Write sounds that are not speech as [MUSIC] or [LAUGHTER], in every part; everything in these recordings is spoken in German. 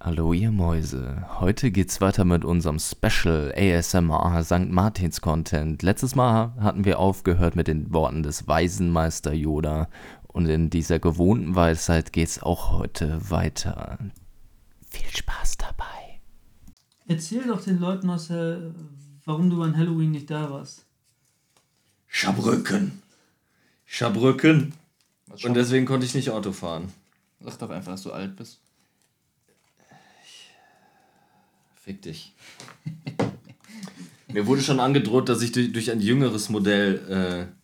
Hallo ihr Mäuse, heute geht's weiter mit unserem Special ASMR St. Martins Content. Letztes Mal hatten wir aufgehört mit den Worten des Waisenmeister Yoda und in dieser gewohnten Weisheit geht's auch heute weiter. Viel Spaß dabei. Erzähl doch den Leuten, Marcel, warum du an Halloween nicht da warst. Schabrücken. Schabrücken. Was Und deswegen konnte ich nicht Auto fahren. Sag doch einfach, dass du alt bist. Fick dich. Mir wurde schon angedroht, dass ich durch, durch ein jüngeres Modell äh,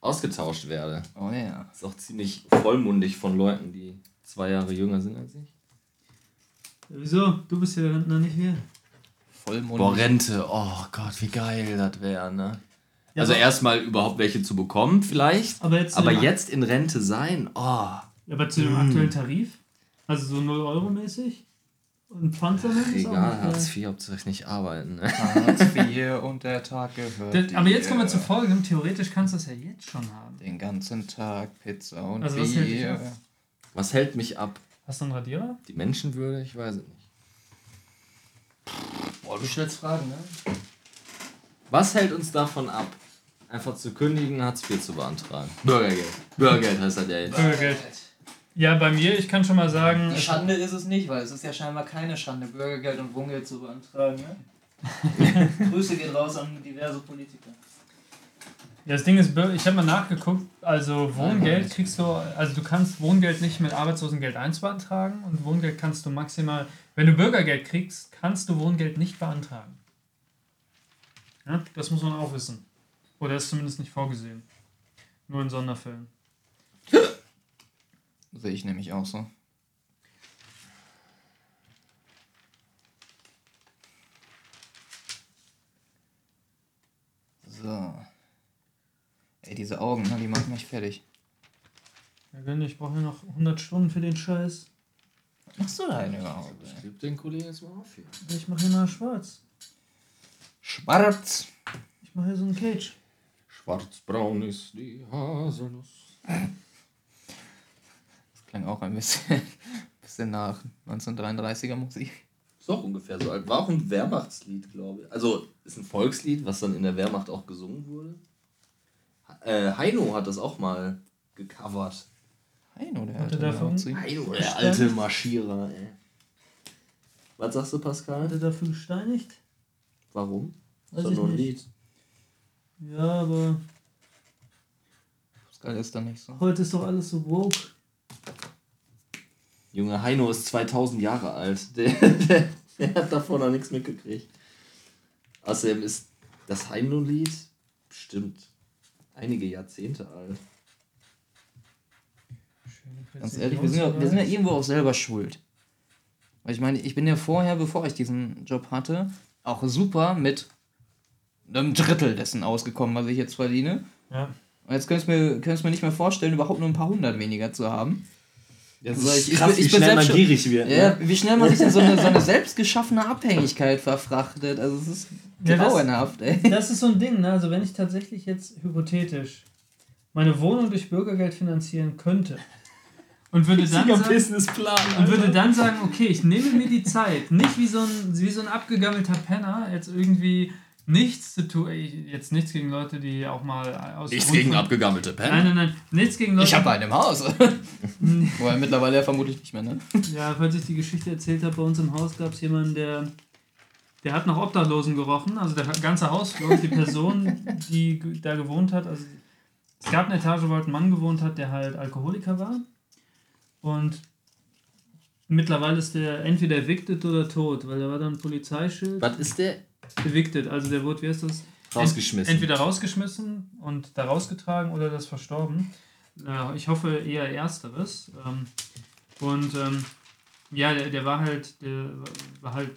ausgetauscht werde. Oh ja. Das ist auch ziemlich vollmundig von Leuten, die zwei Jahre jünger sind als ich. Wieso? Du bist ja der Rentner, nicht wir. Vollmond. Boah, Rente. Oh Gott, wie geil das wäre, ne? Ja, also erstmal überhaupt welche zu bekommen, vielleicht. Aber jetzt, Aber ja, jetzt in Rente sein, oh. aber zu dem aktuellen Tarif? Also so 0 Euro mäßig? Und Pfandsammlung ist auch Egal, Hartz IV, Hauptsache nicht arbeiten. Ne? Hartz IV und der Tag gehört. Das, aber jetzt kommen wir dir. zu folgendem. Theoretisch kannst du das ja jetzt schon haben. Den ganzen Tag Pizza und Also was hält dich Bier. ab? Was hält mich ab? Hast du einen Radierer? Die Menschenwürde? Ich weiß es nicht. Boah, du stellst Fragen, ne? Was hält uns davon ab, einfach zu kündigen, Hartz IV zu beantragen? Bürgergeld. Bürgergeld heißt das ja jetzt. Bürgergeld. Ja, bei mir, ich kann schon mal sagen. Die Schande ist es nicht, weil es ist ja scheinbar keine Schande, Bürgergeld und Wohngeld zu beantragen. Ne? [LAUGHS] Grüße geht raus an diverse Politiker. Ja, das Ding ist, ich habe mal nachgeguckt, also Wohngeld kriegst du, also du kannst Wohngeld nicht mit Arbeitslosengeld 1 beantragen und Wohngeld kannst du maximal, wenn du Bürgergeld kriegst, kannst du Wohngeld nicht beantragen. Ja, das muss man auch wissen. Oder ist zumindest nicht vorgesehen. Nur in Sonderfällen. Sehe ich nämlich auch. So. Ey, diese Augen, ne, die machen mich fertig. Ja, Gönn, ich brauche ja noch 100 Stunden für den Scheiß. Was machst du da denn überhaupt? ey? Gib den Kollegen jetzt mal auf hier. Ich mache hier mal schwarz. Schwarz. Ich mache hier so einen Cage. Schwarzbraun ist die Haselnuss. Das klang auch ein bisschen, [LAUGHS] bisschen nach 1933er Musik. Ist auch ungefähr so alt. War auch ein Wehrmachtslied, glaube ich. Also ist ein Volkslied, was dann in der Wehrmacht auch gesungen wurde. Äh, Heino hat das auch mal gecovert. Heino, der Hat er alte davon-. Heino, der der alte Marschierer, ey. Was sagst du, Pascal? Hat er dafür gesteinigt? Warum? Weiß ist doch nur ein. Lied. Ja, aber Pascal ist da nicht so. heute ist doch alles so woke. Junge, Heino ist 2000 Jahre alt. [LAUGHS] Der, der, der hat davon noch nichts mitgekriegt. Außerdem ist das Heino-Lied bestimmt einige Jahrzehnte alt. Ganz ehrlich, wir sind, ja, wir sind ja irgendwo auch selber schuld. Weil ich meine, ich bin ja vorher, bevor ich diesen Job hatte, auch super mit einem Drittel dessen ausgekommen, was ich jetzt verdiene. Ja. Und jetzt könntest du mir, könntest mir nicht mehr vorstellen, überhaupt nur ein paar hundert weniger zu haben. Das Also ich- krass, bin- ich wie schnell man gierig wird. Ja, Ne? wie schnell man sich in so eine, so eine [LAUGHS] selbstgeschaffene Abhängigkeit verfrachtet. Also es ist Ja, das- grauenhaft, ey. Das ist so ein Ding, ne? Also wenn ich tatsächlich jetzt hypothetisch meine Wohnung durch Bürgergeld finanzieren könnte und würde dann sagen, Businessplan. und würde dann sagen, okay, ich nehme mir die Zeit, nicht wie so ein, wie so ein abgegammelter Penner, jetzt irgendwie nichts zu tun, jetzt nichts gegen Leute, die auch mal aus Nichts Grund gegen von- abgegammelte Pen. Nein, nein, nein, nichts gegen Leute. Ich habe einen im Haus. [LAUGHS] Wobei mittlerweile ja vermutlich nicht mehr, ne? Ja, falls ich die Geschichte erzählt habe, bei uns im Haus gab es jemanden, der, der hat nach Obdachlosen gerochen, also der ganze Hausflur, die Person, [LAUGHS] die da gewohnt hat, also es gab eine Etage, wo halt ein Mann gewohnt hat, der halt Alkoholiker war und mittlerweile ist der entweder evicted oder tot, weil da war dann ein Polizeischild. Was ist der? Evicted, also der wurde, wie heißt das? Rausgeschmissen. Entweder rausgeschmissen und da rausgetragen oder das verstorben. Äh, ich hoffe eher ersteres. Ähm, und ähm, ja, der, der war halt, der war halt,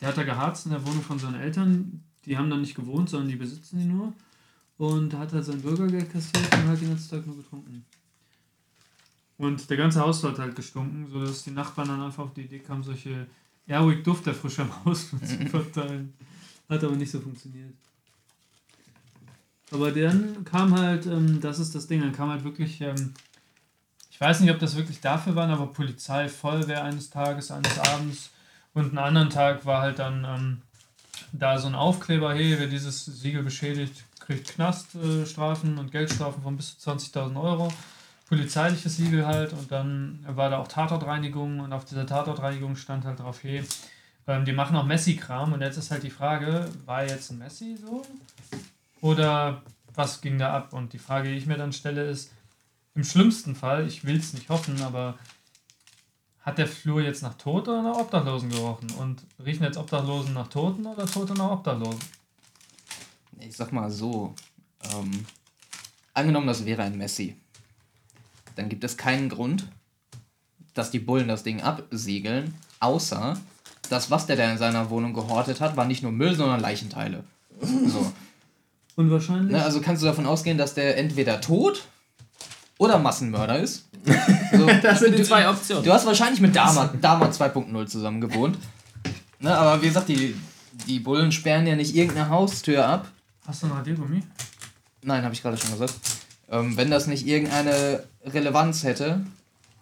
der hat da geharzt in der Wohnung von seinen Eltern. Die haben da nicht gewohnt, sondern die besitzen die nur. Und hat halt sein Bürgergeld kassiert und halt den ganzen Tag nur getrunken. Und der ganze Haus hat halt gestunken, sodass die Nachbarn dann einfach auf die Idee kamen, solche ja, ruhig Duft der frische Maus zu verteilen. Hat aber nicht so funktioniert. Aber dann kam halt, ähm, das ist das Ding, dann kam halt wirklich, ähm, ich weiß nicht, ob das wirklich dafür waren, aber Polizei, Feuerwehr eines Tages, eines Abends und einen anderen Tag war halt dann ähm, da so ein Aufkleber, hey, wer dieses Siegel beschädigt, kriegt Knaststrafen und Geldstrafen von bis zu 20.000 Euro. Polizeiliches Siegel halt und dann war da auch Tatortreinigung und auf dieser Tatortreinigung stand halt drauf, hey, ähm, die machen auch Messi-Kram und jetzt ist halt die Frage, war jetzt ein Messi so? Oder was ging da ab? Und die Frage, die ich mir dann stelle, ist, im schlimmsten Fall, ich will es nicht hoffen, aber hat der Flur jetzt nach Tod oder nach Obdachlosen gerochen? Und riechen jetzt Obdachlosen nach Toten oder Tote nach Obdachlosen? Ich sag mal so, ähm, angenommen, das wäre ein Messi, dann gibt es keinen Grund, dass die Bullen das Ding absiegeln, außer das, was der da in seiner Wohnung gehortet hat, war nicht nur Müll, sondern Leichenteile. So. Unwahrscheinlich. Ne, also kannst du davon ausgehen, dass der entweder tot oder Massenmörder ist. So, [LAUGHS] Das sind die zwei Optionen. Du hast wahrscheinlich mit Dama, Dama 2.0 zusammen gewohnt. Ne, aber wie gesagt, die, die Bullen sperren ja nicht irgendeine Haustür ab. Hast du ein Radiergummi? Nein, habe ich gerade schon gesagt. Ähm, wenn das nicht irgendeine Relevanz hätte,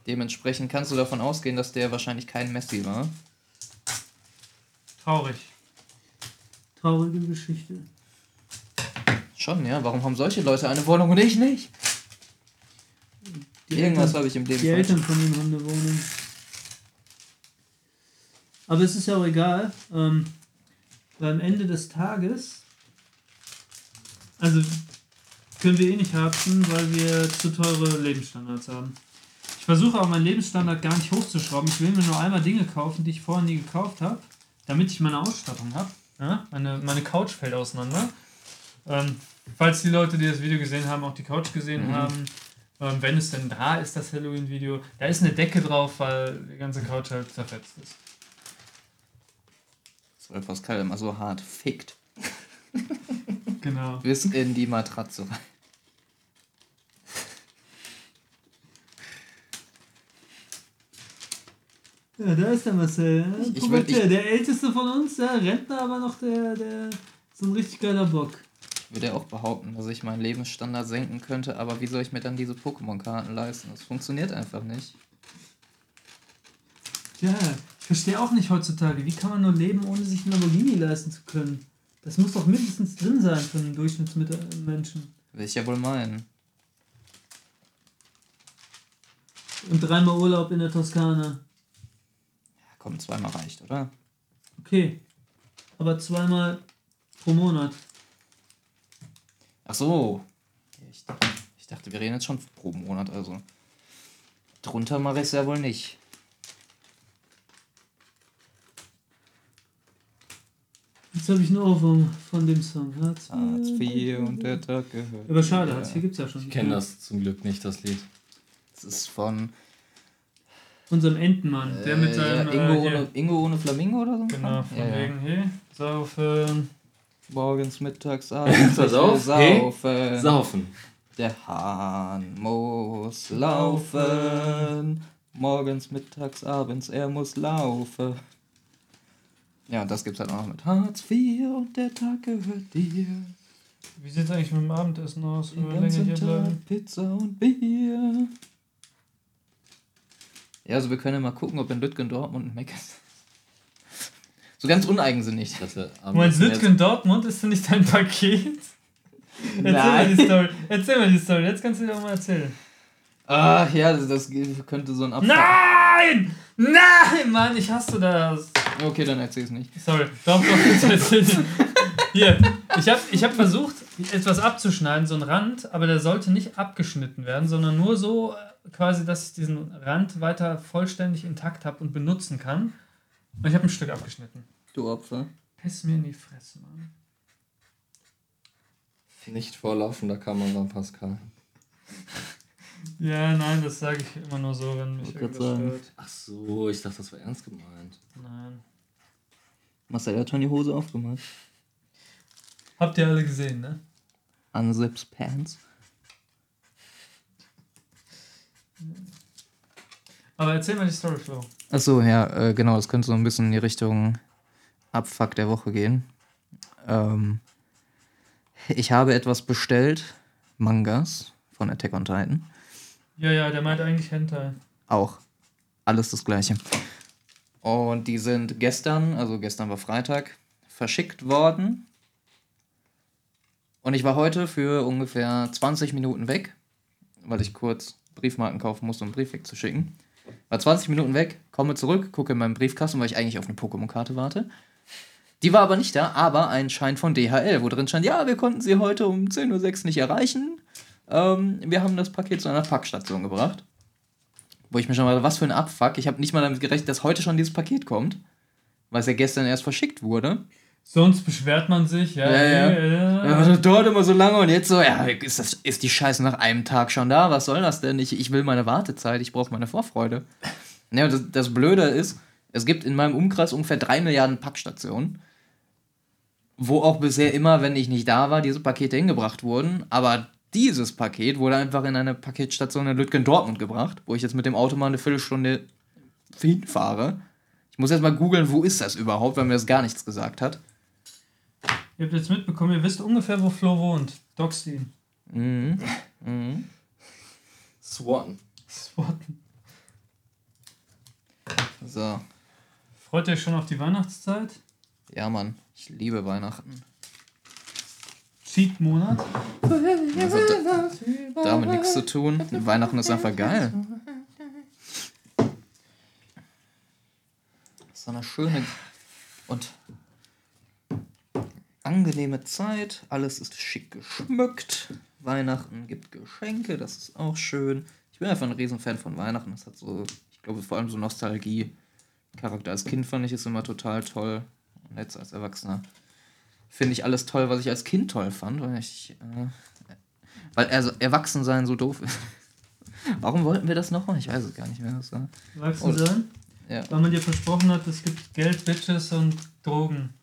dementsprechend kannst du davon ausgehen, dass der wahrscheinlich kein Messi war. Traurig. Traurige Geschichte. Schon, ja. Warum haben solche Leute eine Wohnung und ich nicht? Die Irgendwas habe ich im Leben Die falsch. Eltern von ihm haben eine Wohnung. Aber es ist ja auch egal. Ähm, weil am Ende des Tages, also können wir eh nicht harzen, weil wir zu teure Lebensstandards haben. Ich versuche auch meinen Lebensstandard gar nicht hochzuschrauben. Ich will mir nur einmal Dinge kaufen, die ich vorher nie gekauft habe, damit ich meine Ausstattung habe. Ja? Meine, meine Couch fällt auseinander. Ähm, falls die Leute, die das Video gesehen haben, auch die Couch gesehen Mhm. haben, ähm, wenn es denn da ist, das Halloween-Video, da ist eine Decke drauf, weil die ganze Couch halt zerfetzt ist. Weil Pascal immer so hart fickt. [LAUGHS] Genau. Bis in die Matratze rein. Ja, da ist der Marcel. Ja, Ich- ich würd- ich- der, älteste von uns, der Rentner, aber noch der, der so ein richtig geiler Bock. Ich würde ja auch behaupten, dass ich meinen Lebensstandard senken könnte, aber wie soll ich mir dann diese Pokémon-Karten leisten? Das funktioniert einfach nicht. Ja, ich verstehe auch nicht heutzutage, wie kann man nur leben, ohne sich einen Lamborghini leisten zu können? Das muss doch mindestens drin sein für einen Durchschnittsmenschen. Will ich ja wohl meinen. Und dreimal Urlaub in der Toskana. Ja, komm, zweimal reicht, oder? Okay. Aber zweimal pro Monat. Ach so. Ich, ich dachte, wir reden jetzt schon pro Monat, also. Drunter mache ich es ja wohl nicht. Jetzt habe ich einen Ohrwurm von dem Song. Hartz Hartz IV und der Tag gehört. Aber schade. Hartz IV gibt es ja schon. Ich kenne das zum Glück nicht, das Lied. Das ist von Unserem Entenmann, der mit äh, seinem. ja, Ingo, äh, ohne, Ingo ohne Flamingo oder so? Genau, von ja, ja. wegen, hey, saufen. Morgens, mittags, [LAUGHS] abends. Pass ich will auf, hey. Saufen. Saufen. Der Hahn muss laufen. Morgens, mittags, abends, er muss laufen. Ja, und das gibt's halt auch noch mit Hartz IV und der Tag gehört dir. Wie sieht es eigentlich mit dem Abendessen aus? Den Wenn wir länger ganzen hier bleiben? Tag Pizza und Bier. Ja, also wir können ja mal gucken, ob in Lütgen Dortmund ein Mac ist. So ganz uneigensinnig. Du meinst Lütgen Dortmund ist denn nicht dein Paket? Erzähl mal die Story. Erzähl mal die Story. Jetzt kannst du dir auch mal erzählen. Ah, ja, das, das könnte so ein Abfall. Nein! Nein, Mann, ich hasse das. Okay, dann erzähl's nicht. Sorry. Doch, doch, erzähl. Hier, ich habe ich hab versucht, etwas abzuschneiden, so einen Rand, aber der sollte nicht abgeschnitten werden, sondern nur so äh, quasi, dass ich diesen Rand weiter vollständig intakt habe und benutzen kann. Und ich habe ein Stück abgeschnitten. Du Opfer. Piss mir in die Fresse, Mann. Nicht vor laufender Kamera, Pascal. Ja, nein, das sage ich immer nur so, wenn mich irgendwas stört. Ach so, ich dachte, das war ernst gemeint. Nein. Marcel hat schon die Hose aufgemacht. Habt ihr alle gesehen, ne? Unzips Pants. Aber erzähl mal die Story, Flo. Achso, ja, äh, genau, das könnte so ein bisschen in die Richtung Abfuck der Woche gehen. Ähm, ich habe etwas bestellt, Mangas von Attack on Titan. Ja, ja, der meint eigentlich Hentai. Auch. Alles das gleiche. Und die sind gestern, also gestern war Freitag, verschickt worden. Und ich war heute für ungefähr 20 Minuten weg, weil ich kurz Briefmarken kaufen musste, um einen Brief wegzuschicken. War 20 Minuten weg, komme zurück, gucke in meinen Briefkasten, weil ich eigentlich auf eine Pokémon-Karte warte. Die war aber nicht da, aber ein Schein von DHL, wo drin stand, ja, wir konnten sie heute um 10.06 Uhr nicht erreichen. Ähm, wir haben das Paket zu einer Packstation gebracht. Wo ich mir schon mal, was für ein Abfuck. Ich habe nicht mal damit gerechnet, dass heute schon dieses Paket kommt. Weil es ja gestern erst verschickt wurde. Sonst beschwert man sich, ja. Ja, ja. ja, ja. Das dauert immer so lange und jetzt so, ja, ist, das, ist die Scheiße nach einem Tag schon da? Was soll das denn? Ich, ich will meine Wartezeit, ich brauche meine Vorfreude. [LAUGHS] Ja, das, das Blöde ist, es gibt in meinem Umkreis ungefähr drei Milliarden Packstationen, wo auch bisher immer, wenn ich nicht da war, diese Pakete hingebracht wurden. Aber dieses Paket wurde einfach in eine Paketstation in Lütgen-Dortmund gebracht, wo ich jetzt mit dem Auto mal eine Viertelstunde hinfahre. Ich muss jetzt mal googeln, wo ist das überhaupt, weil mir das gar nichts gesagt hat. Ihr habt jetzt mitbekommen, ihr wisst ungefähr, wo Flo wohnt. Doxt ihn. Mhm. Mhm. Swan. Swatten. So. Freut ihr euch schon auf die Weihnachtszeit? Ja, Mann. Ich liebe Weihnachten. Cheat-Monat? Also da, damit nichts zu tun. Weihnachten ist einfach geil. So eine schöne und angenehme Zeit. Alles ist schick geschmückt. Weihnachten gibt Geschenke, das ist auch schön. Ich bin einfach ein Riesenfan von Weihnachten. Das hat so, ich glaube, vor allem so Nostalgie-Charakter. Als Kind fand ich es immer total toll. Und jetzt als Erwachsener finde ich alles toll, was ich als Kind toll fand, weil ich. Äh, weil er, Erwachsensein so doof ist. [LAUGHS] Warum wollten wir das nochmal? Ich weiß es gar nicht mehr. Das war. Erwachsen Oh. sein? Ja. Weil man dir versprochen hat, es gibt Geld, Bitches und Drogen.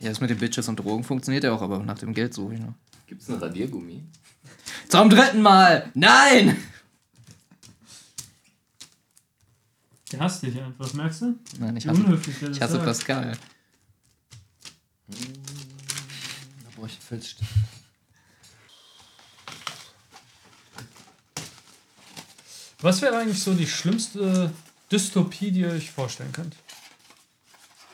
ja, das mit den Bitches und Drogen funktioniert ja auch, aber nach dem Geld suche ich noch. Gibt's ein Radiergummi? Zum dritten Mal! Nein! Der hasst dich einfach, merkst du? Nein, ich hasse, ich hasse sagt. Pascal. Da brauche ich einen Filzstift. Was wäre eigentlich so die schlimmste Dystopie, die ihr euch vorstellen könnt?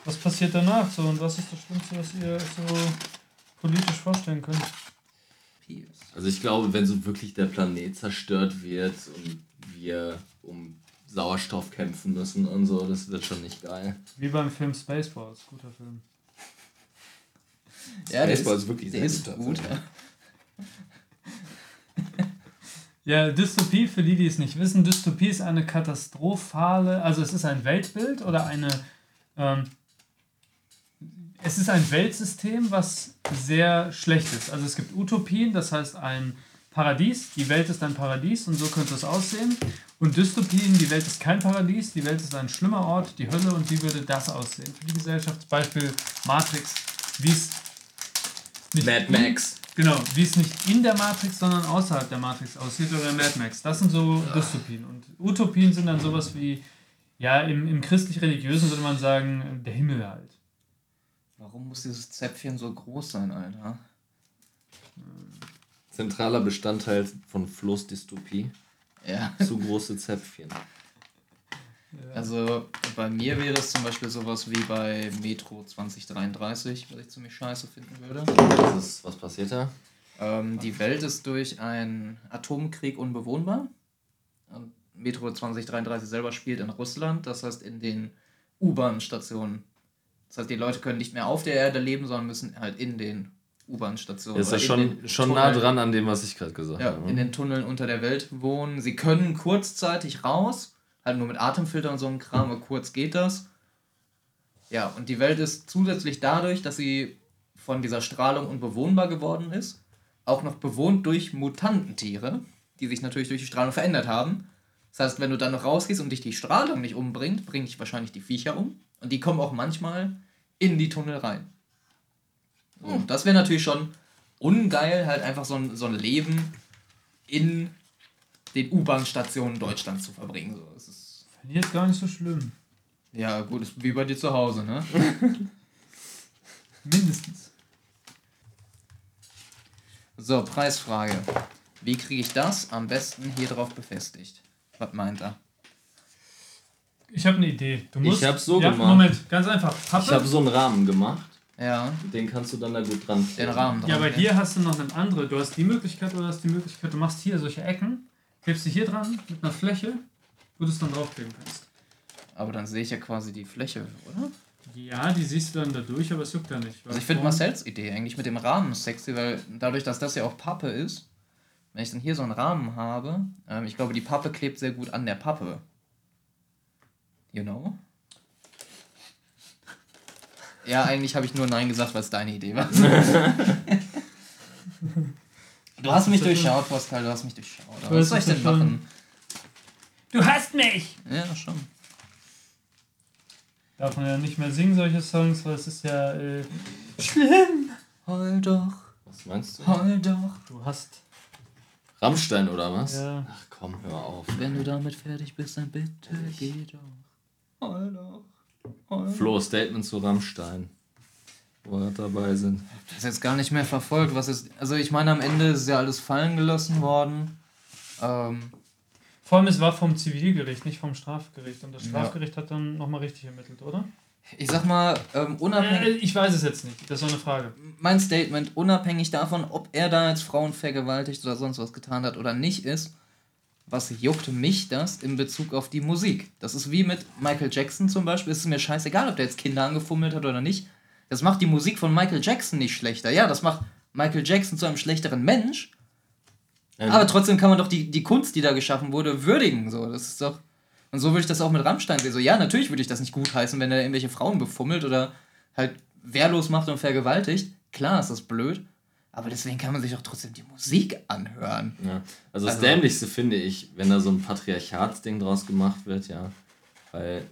Was passiert danach so und was ist das Schlimmste, was ihr euch so politisch vorstellen könnt? Also ich glaube, wenn so wirklich der Planet zerstört wird und wir um Sauerstoff kämpfen müssen und so, das wird schon nicht geil. Wie beim Film Spaceballs, guter Film. Ja, der Baseball ist, ist wirklich der sehr ist gut. [LAUGHS] Ja, Dystopie, für die, die es nicht wissen, Dystopie ist eine katastrophale, also es ist ein Weltbild oder eine, ähm, es ist ein Weltsystem, was sehr schlecht ist. Also es gibt Utopien, das heißt ein Paradies, die Welt ist ein Paradies und so könnte es aussehen. Und Dystopien, die Welt ist kein Paradies, die Welt ist ein schlimmer Ort, die Hölle und wie würde das aussehen? Für die Gesellschaft, Beispiel Matrix, wie es nicht Mad Max. Genau, wie es nicht in der Matrix, sondern außerhalb der Matrix aussieht oder Mad Max. Das sind so Dystopien. Und Utopien sind dann sowas wie, ja, im, im christlich-religiösen würde man sagen, der Himmel halt. Warum muss dieses Zäpfchen so groß sein, Alter? Zentraler Bestandteil von Flo's Dystopie. Ja. Zu große Zäpfchen. Also bei mir wäre es zum Beispiel sowas wie bei Metro 2033, was ich ziemlich scheiße finden würde. Was, ist, was passiert da? Ähm, die Welt ist durch einen Atomkrieg unbewohnbar. Und Metro 2033 selber spielt in Russland, das heißt in den U-Bahn-Stationen. Das heißt, die Leute können nicht mehr auf der Erde leben, sondern müssen halt in den U-Bahn-Stationen. Das ist ja in schon, schon nah dran an dem, was ich gerade gesagt Ja, habe. in den Tunneln unter der Welt wohnen. Sie können kurzzeitig raus, halt nur mit Atemfilter und so einem Kram, aber kurz geht das. Ja, und die Welt ist zusätzlich dadurch, dass sie von dieser Strahlung unbewohnbar geworden ist, auch noch bewohnt durch Mutantentiere, die sich natürlich durch die Strahlung verändert haben. Das heißt, wenn du dann noch rausgehst und dich die Strahlung nicht umbringt, bringt dich wahrscheinlich die Viecher um. Und die kommen auch manchmal in die Tunnel rein. So, und das wäre natürlich schon ungeil, halt einfach so ein, so ein Leben in den U-Bahn-Stationen Deutschlands zu verbringen. So, das ist, Finde ich jetzt gar nicht so schlimm. Ja, gut, ist wie bei dir zu Hause, ne? [LAUGHS] Mindestens. So, Preisfrage. Wie kriege ich das am besten hier drauf befestigt? Was meint er? Ich habe eine Idee. Du musst, Ich hab's so ja, gemacht. Moment, ganz einfach. Pappe. Ich habe so einen Rahmen gemacht. Ja, Den kannst du dann da gut dran den Rahmen dran. ja, aber ne? hier hast du noch eine andere. Du hast die Möglichkeit oder hast die Möglichkeit, du machst hier solche Ecken, klebst sie hier dran mit einer Fläche, wo du es dann draufkleben kannst. Aber dann sehe ich ja quasi die Fläche, oder? Ja, die siehst du dann da durch, aber es juckt ja nicht. Also ich finde Marcells Idee eigentlich mit dem Rahmen sexy, weil dadurch, dass das ja auch Pappe ist, wenn ich dann hier so einen Rahmen habe, ähm, ich glaube, die Pappe klebt sehr gut an der Pappe. You know? Ja, eigentlich habe ich nur Nein gesagt, weil es deine Idee war. [LAUGHS] [LAUGHS] du hast mich durchschaut, Pascal, du hast mich durchschaut. Was soll ich denn machen? Du hast mich! Ja, schon. Darf man ja nicht mehr singen, solche Songs, weil es ist ja äh, schlimm. Heul doch, Was meinst du? heul doch. Du hast. Rammstein oder was? Ja. Ach komm, hör auf. Wenn du damit fertig bist, dann bitte geh doch. Heul doch. Heul Flo, Statement zu Rammstein. Wo wir dabei sind. das jetzt gar nicht mehr verfolgt, was ist. Also ich meine, am Ende ist ja alles fallen gelassen worden. Ähm, Vor allem, es war vom Zivilgericht, nicht vom Strafgericht. Und das Ja. Strafgericht hat dann nochmal richtig ermittelt, oder? ich sag mal, ähm, Äh, unabhängig. ich weiß es jetzt nicht. Das ist so eine Frage. Mein Statement, unabhängig davon, ob er da jetzt Frauen vergewaltigt oder sonst was getan hat oder nicht, ist, was juckt mich das in Bezug auf die Musik? Das ist wie mit Michael Jackson zum Beispiel. Es ist mir scheißegal, ob der jetzt Kinder angefummelt hat oder nicht. Das macht die Musik von Michael Jackson nicht schlechter. Ja, das macht Michael Jackson zu einem schlechteren Mensch. Ähm, Aber trotzdem kann man doch die, die Kunst, die da geschaffen wurde, würdigen. So, das ist doch. Und so würde ich das auch mit Rammstein sehen. So, ja, natürlich würde ich das nicht gutheißen, wenn er irgendwelche Frauen befummelt oder halt wehrlos macht und vergewaltigt. Klar ist das blöd. Aber deswegen kann man sich doch trotzdem die Musik anhören. Ja. Also das Also- Dämlichste finde ich, wenn da so ein Patriarchatsding draus gemacht wird, ja. Weil,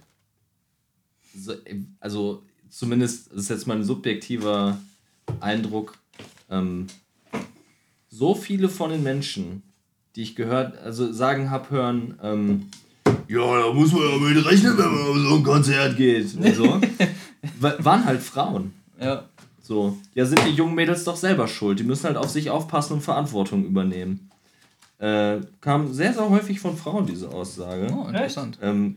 so, also zumindest, das ist jetzt mein subjektiver Eindruck, ähm, so viele von den Menschen, die ich gehört, also sagen hab hören, ähm, ja, da muss man ja mit rechnen, wenn man auf so ein Konzert geht. Und so, [LAUGHS] wa- waren halt Frauen. Ja. So, ja, sind die jungen Mädels doch selber schuld. Die müssen halt auf sich aufpassen und Verantwortung übernehmen. Äh, kam sehr, sehr häufig von Frauen diese Aussage. Oh, interessant. Ähm,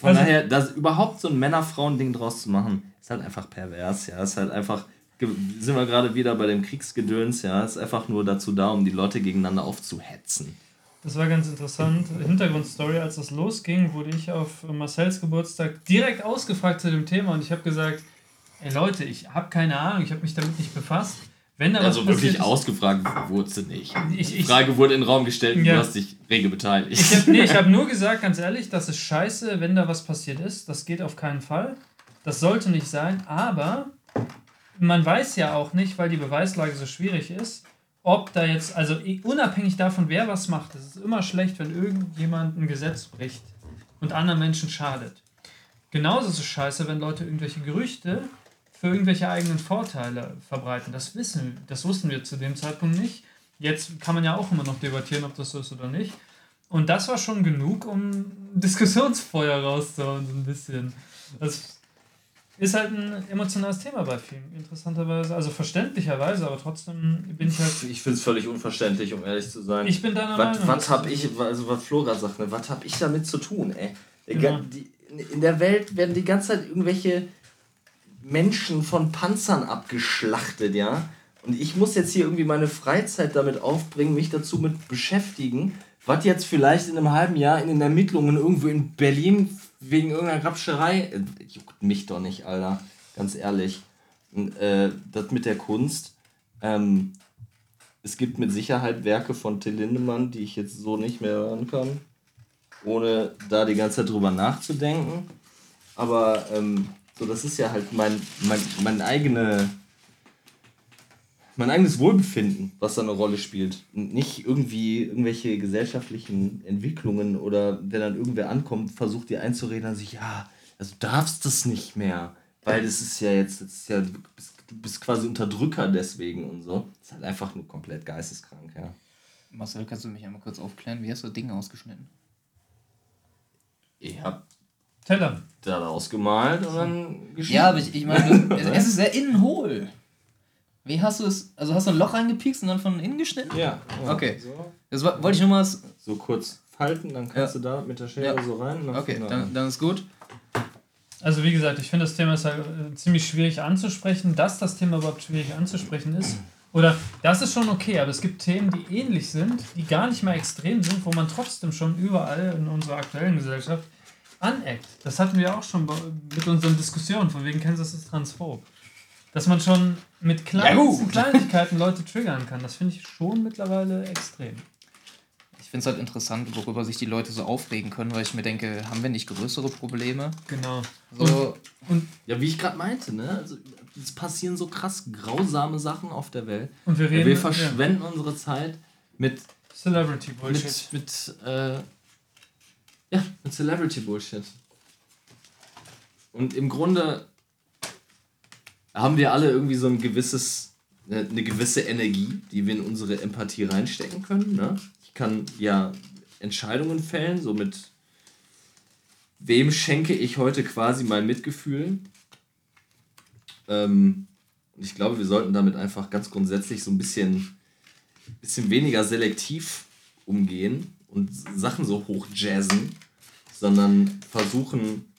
von Also- daher, das überhaupt so ein Männer-Frauen-Ding draus zu machen, ist halt einfach pervers, ja. Ist halt einfach, sind wir gerade wieder bei dem Kriegsgedöns, ja. Ist einfach nur dazu da, um die Leute gegeneinander aufzuhetzen. Das war ganz interessant. Hintergrundstory, als das losging, wurde ich auf Marcells Geburtstag direkt ausgefragt zu dem Thema und ich habe gesagt, ey Leute, ich habe keine Ahnung, ich habe mich damit nicht befasst. Wenn da Also wirklich ist- ausgefragt wurde sie nicht. Ich- Die ich- Frage wurde in den Raum gestellt und Ja. du hast dich rege beteiligt. Ich habe nee, ich hab nur [LAUGHS] gesagt, ganz ehrlich, das ist scheiße, wenn da was passiert ist. Das geht auf keinen Fall. Das sollte nicht sein, aber man weiß ja auch nicht, weil die Beweislage so schwierig ist, ob da jetzt, also unabhängig davon, wer was macht, es ist immer schlecht, wenn irgendjemand ein Gesetz bricht und anderen Menschen schadet. Genauso ist es scheiße, wenn Leute irgendwelche Gerüchte für irgendwelche eigenen Vorteile verbreiten. Das wissen, das wussten wir zu dem Zeitpunkt nicht. Jetzt kann man ja auch immer noch debattieren, ob das so ist oder nicht. Und das war schon genug, um Diskussionsfeuer rauszuhauen, so ein bisschen. Das ist halt ein emotionales Thema bei vielen, interessanterweise. Also verständlicherweise, aber trotzdem bin ich halt. Ich finde es völlig unverständlich, um ehrlich zu sein. Ich bin deiner Was, Meinung. was dass- hab ich, also was Flora sagt, ne, was hab ich damit zu tun, ey? Genau. in der Welt werden die ganze Zeit irgendwelche Menschen von Panzern abgeschlachtet, ja? Und ich muss jetzt hier irgendwie meine Freizeit damit aufbringen, mich dazu mit beschäftigen, was jetzt vielleicht in einem halben Jahr in den Ermittlungen irgendwo in Berlin wegen irgendeiner Grabscherei. äh, Juckt mich doch nicht, Alter. Ganz ehrlich. Und, äh, das mit der Kunst. Ähm, es gibt mit Sicherheit Werke von Till Lindemann, die ich jetzt so nicht mehr hören kann, ohne da die ganze Zeit drüber nachzudenken. Aber ähm, so, das ist ja halt mein, mein, mein, eigene, mein eigenes Wohlbefinden, was da eine Rolle spielt. Und nicht irgendwie irgendwelche gesellschaftlichen Entwicklungen oder wenn dann irgendwer ankommt, versucht dir einzureden, dann sich, ja, also du darfst das nicht mehr, weil das ist ja jetzt, das ist ja, du bist, du bist quasi Unterdrücker deswegen und so. Das ist halt einfach nur komplett geisteskrank, ja. Marcel, kannst du mich einmal kurz aufklären? Wie hast du Dinge ausgeschnitten? Ich hab Teller. daraus gemalt und dann geschrieben. Ja, aber ich, ich meine, [LAUGHS] es, es ist sehr innenhohl. Wie hast du es? Also hast du ein Loch reingepiekst und dann von innen geschnitten? Ja. ja. Okay. So, Das wo- wollte ich nur mal. so kurz falten, dann kannst Ja. du da mit der Schere Ja. so rein. Und dann Okay, dann, dann ist gut. Also wie gesagt, ich finde das Thema ist halt äh, ziemlich schwierig anzusprechen, dass das Thema überhaupt schwierig anzusprechen ist. Oder das ist schon okay, aber es gibt Themen, die ähnlich sind, die gar nicht mal extrem sind, wo man trotzdem schon überall in unserer aktuellen Gesellschaft aneckt. Das hatten wir auch schon bei- mit unseren Diskussionen, von wegen Kansas ist transphob. Dass man schon mit kleinsten gut. [LAUGHS] Kleinigkeiten Leute triggern kann, das finde ich schon mittlerweile extrem. Ich finde es halt interessant, worüber sich die Leute so aufregen können, weil ich mir denke, haben wir nicht größere Probleme? Genau. So, Ja, wie ich gerade meinte, ne? Also, es passieren so krass grausame Sachen auf der Welt. Und wir reden wir ja, verschwenden unsere Zeit mit Celebrity Bullshit. mit, mit äh, ja, mit Celebrity Bullshit. Und im Grunde haben wir alle irgendwie so ein gewisses, eine, eine gewisse Energie, die wir in unsere Empathie reinstecken können. Ne? Ich kann ja Entscheidungen fällen, so mit wem schenke ich heute quasi mein Mitgefühl. Ähm, ich glaube, wir sollten damit einfach ganz grundsätzlich so ein bisschen bisschen weniger selektiv umgehen und Sachen so hoch jazzen, sondern versuchen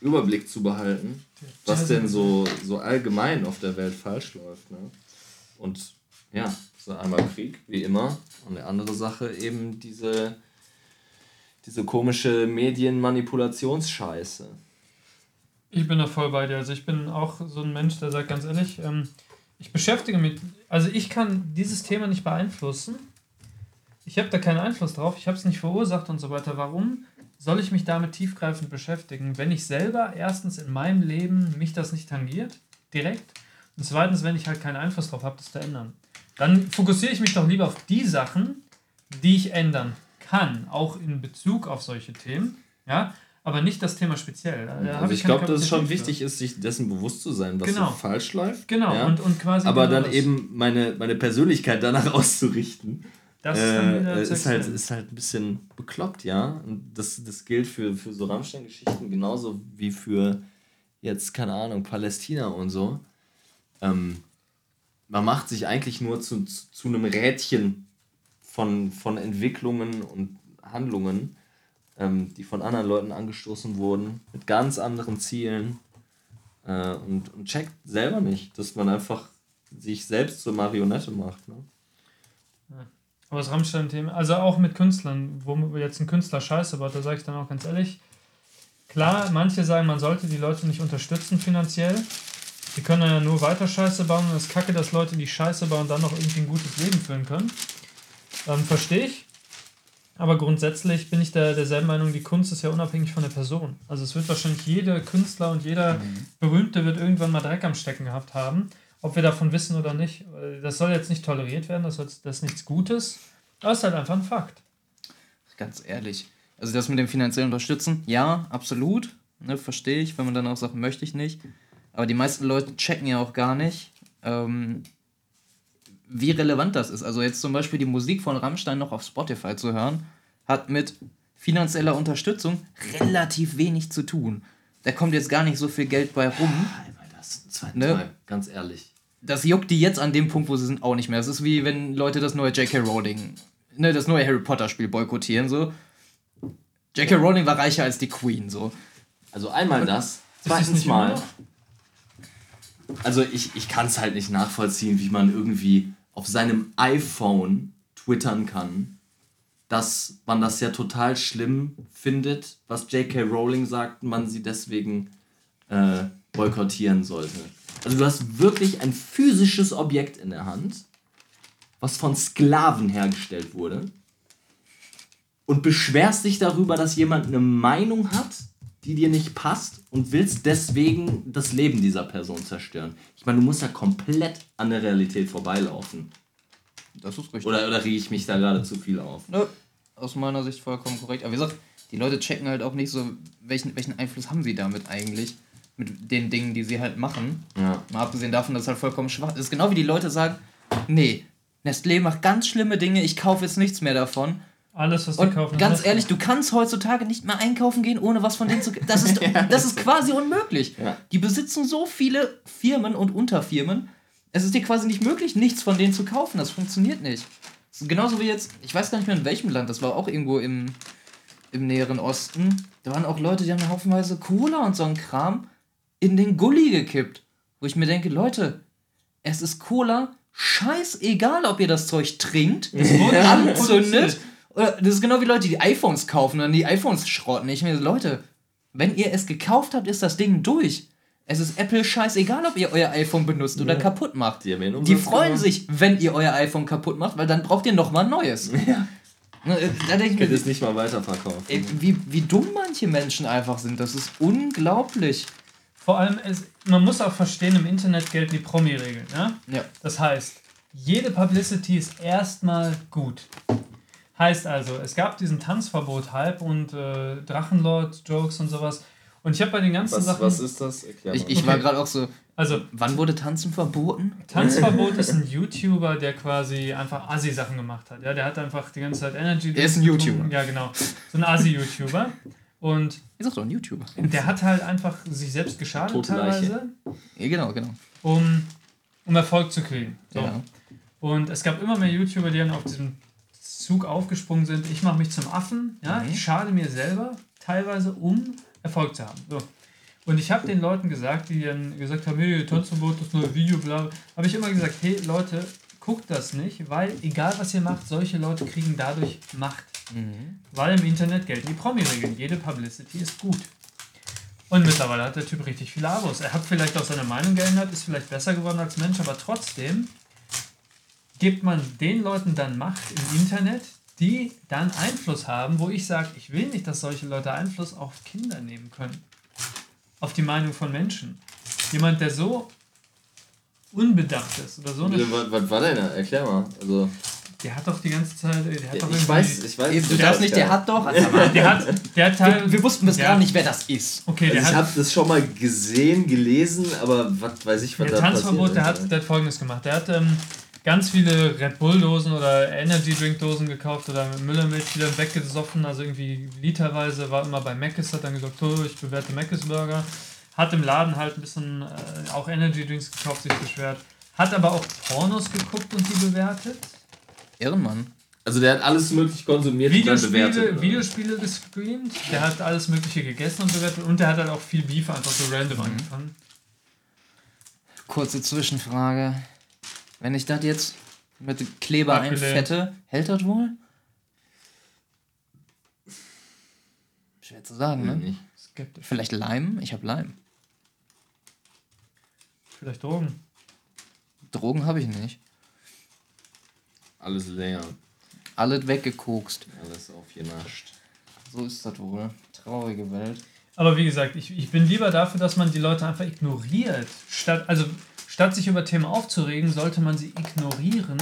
Überblick zu behalten, was denn so, so allgemein auf der Welt falsch läuft. Ne? Und ja, so einmal Krieg, wie immer, und eine andere Sache eben diese, diese komische Medienmanipulationsscheiße. Ich bin da voll bei dir. Also ich bin auch so ein Mensch, der sagt ganz ehrlich, ähm, ich beschäftige mich, also ich kann dieses Thema nicht beeinflussen. Ich habe da keinen Einfluss drauf, ich habe es nicht verursacht und so weiter. Warum soll ich mich damit tiefgreifend beschäftigen, wenn ich selber erstens in meinem Leben mich das nicht tangiert, direkt, und zweitens, wenn ich halt keinen Einfluss drauf habe, das zu ändern. Dann fokussiere ich mich doch lieber auf die Sachen, die ich ändern kann, auch in Bezug auf solche Themen, ja, aber nicht das Thema speziell. Also ich keine glaube, dass es schon wichtig ist, sich dessen bewusst zu sein, was Genau. so falsch läuft. Genau, ja? und, und quasi. aber genau dann das. eben meine, meine Persönlichkeit danach [LAUGHS] auszurichten. Das ist äh, äh, zu ist, halt, ist halt ein bisschen bekloppt, ja. Und das, das gilt für, für so Rammstein-Geschichten genauso wie für jetzt, keine Ahnung, Palästina und so. Ähm, man macht sich eigentlich nur zu, zu, zu einem Rädchen von, von Entwicklungen und Handlungen, ähm, die von anderen Leuten angestoßen wurden, mit ganz anderen Zielen. Äh, und, und checkt selber nicht, dass man einfach sich selbst zur Marionette macht. Ne? Aber das Rammstein-Thema, also auch mit Künstlern, wo jetzt ein Künstler Scheiße baut, da sage ich dann auch ganz ehrlich, klar, manche sagen, man sollte die Leute nicht unterstützen finanziell. Die können ja nur weiter Scheiße bauen und es ist kacke, dass Leute, die Scheiße bauen, dann noch irgendwie ein gutes Leben führen können. Ähm, Verstehe ich. Aber grundsätzlich bin ich der, derselben Meinung, die Kunst ist ja unabhängig von der Person. Also es wird wahrscheinlich jeder Künstler und jeder Berühmte wird irgendwann mal Dreck am Stecken gehabt haben, ob wir davon wissen oder nicht. Das soll jetzt nicht toleriert werden, das, soll, das ist nichts Gutes. Aber es ist halt einfach ein Fakt. ganz ehrlich. Also das mit dem finanziellen Unterstützen, ja, absolut. Ne, verstehe ich, wenn man dann auch sagt, möchte ich nicht. Aber die meisten Leute checken ja auch gar nicht, ähm, wie relevant das ist. Also jetzt zum Beispiel die Musik von Rammstein noch auf Spotify zu hören, hat mit finanzieller Unterstützung relativ wenig zu tun. Da kommt jetzt gar nicht so viel Geld bei rum. Einmal das, zweiten Ne? Mal, ganz ehrlich. Das juckt die jetzt an dem Punkt, wo sie sind, auch nicht mehr. Das ist wie wenn Leute das neue J.K. Rowling, ne, das neue Harry Potter Spiel boykottieren, so. J.K. Rowling war reicher als die Queen, so. Also einmal das, Ist es zweitens immer mal. Also ich, ich kann es halt nicht nachvollziehen, wie man irgendwie auf seinem iPhone twittern kann, dass man das ja total schlimm findet, was J.K. Rowling sagt, man sie deswegen äh, boykottieren sollte. Also du hast wirklich ein physisches Objekt in der Hand, was von Sklaven hergestellt wurde und beschwerst dich darüber, dass jemand eine Meinung hat, die dir nicht passt und willst deswegen das Leben dieser Person zerstören. Ich meine, du musst ja komplett an der Realität vorbeilaufen. Das ist richtig. Oder, oder rege ich mich da gerade zu viel auf? Ne, aus meiner Sicht vollkommen korrekt. Aber wie gesagt, die Leute checken halt auch nicht so, welchen, welchen Einfluss haben sie damit eigentlich? Mit den Dingen, die sie halt machen. Ja. Mal abgesehen davon, dass es halt vollkommen schwach ist. Genau wie die Leute sagen, nee, Nestlé macht ganz schlimme Dinge, ich kaufe jetzt nichts mehr davon. Alles, was die Und kaufen. ganz ehrlich, du kannst heutzutage nicht mehr einkaufen gehen, ohne was von denen zu. Das ist, [LAUGHS] das ist quasi unmöglich. Ja. Die besitzen so viele Firmen und Unterfirmen. Es ist dir quasi nicht möglich, nichts von denen zu kaufen. Das funktioniert nicht. Das ist genauso wie jetzt, ich weiß gar nicht mehr in welchem Land, das war auch irgendwo im, im näheren Osten. Da waren auch Leute, die haben haufenweise Cola und so einen Kram in den Gully gekippt. Wo ich mir denke, Leute, es ist Cola, scheißegal, ob ihr das Zeug trinkt, [LAUGHS] wurde anzündet. Oder das ist genau wie Leute, die iPhones kaufen und dann die iPhones schrotten. Ich mir so, Leute, wenn ihr es gekauft habt, ist das Ding durch. Es ist Apple scheißegal, ob ihr euer iPhone benutzt oder kaputt macht. Die Die freuen gemacht. sich, wenn ihr euer iPhone kaputt macht, weil dann braucht ihr nochmal ein neues. [LAUGHS] Ja. Da denke ich Könnt mir, es nicht mal weiterverkaufen. ey, wie, wie dumm manche Menschen einfach sind. Das ist unglaublich. Vor allem, es, man muss auch verstehen, im Internet gelten die Promi-Regeln. Ja? Ja. Das heißt, jede Publicity ist erstmal gut. Heißt also, es gab diesen Tanzverbot-Hype und äh, Drachenlord-Jokes und sowas. Und ich habe bei den ganzen Was, Sachen. was ist das? Erklär Ich, mal. ich war Okay. gerade auch so, also, wann wurde Tanzen verboten? Tanzverbot [LAUGHS] ist ein YouTuber, der quasi einfach Assi-Sachen gemacht hat. Ja, der hat einfach die ganze Zeit Energy. Er ist ein. YouTuber. Ja, genau. So ein Assi-YouTuber. Und Ihr sagt doch ein YouTuber. der hat halt einfach sich selbst geschadet Totenleiche. teilweise, Ja, genau, genau. um, um Erfolg zu kriegen. So. Ja. Und es gab immer mehr YouTuber, die dann auf diesem Zug aufgesprungen sind. Ich mache mich zum Affen, ja, Mhm. ich schade mir selber, teilweise, um Erfolg zu haben. So. Und ich habe den Leuten gesagt, die dann gesagt haben, hey, Tanzverbot, das neue Video, bla, habe ich immer gesagt, hey Leute, guckt das nicht, weil egal was ihr macht, solche Leute kriegen dadurch Macht. Mhm. Weil im Internet gelten die Promi-Regeln. Jede Publicity ist gut. Und mittlerweile hat der Typ richtig viele Abos. Er hat vielleicht auch seine Meinung geändert, ist vielleicht besser geworden als Mensch, aber trotzdem gibt man den Leuten dann Macht im Internet, die dann Einfluss haben, wo ich sage, ich will nicht, dass solche Leute Einfluss auf Kinder nehmen können. Auf die Meinung von Menschen. Jemand, der so unbedacht ist oder so eine. was, was war denn? da? Erklär mal. Also, Der hat doch die ganze Zeit. Der hat doch ich weiß, ich weiß. Eben, du ich darfst weiß nicht, der hat doch. [LAUGHS] Also, Der hat, der hat teil- wir wussten bis Ja. gar nicht, wer das ist. Okay, der Also ich hat. habe das schon mal gesehen, gelesen, aber was weiß ich, was Der da Tanzverbot, passiert der hat, der hat folgendes gemacht. Der hat ähm, ganz viele Red Bull-Dosen oder Energy-Drink-Dosen gekauft oder Müllermilch wieder weggesoffen. Also irgendwie literweise war immer bei Mc's, hat dann gesagt, oh, ich bewerte Mc's Burger. Hat im Laden halt ein bisschen äh, auch Energy-Drinks gekauft, sich beschwert. Hat aber auch Pornos geguckt und die bewertet. Ehrenmann. Also der hat alles möglich konsumiert und dann bewertet. Videospiele, oder? Videospiele gestreamt. Der hat alles Mögliche gegessen und bewertet. Und der hat halt auch viel Beef einfach so random angefangen. Kurze Zwischenfrage. Wenn ich das jetzt mit Kleber Abgelehnt. einfette, hält das wohl? Schwer zu sagen, Nee, ne? nicht. Skeptisch. Vielleicht Leim? Ich habe Leim. Vielleicht Drogen. Drogen habe ich nicht. Alles leer, Alles weggekokst. alles aufgenascht. So ist das wohl. Traurige Welt. Aber wie gesagt, ich, ich bin lieber dafür, dass man die Leute einfach ignoriert. Statt, also, statt sich über Themen aufzuregen, sollte man sie ignorieren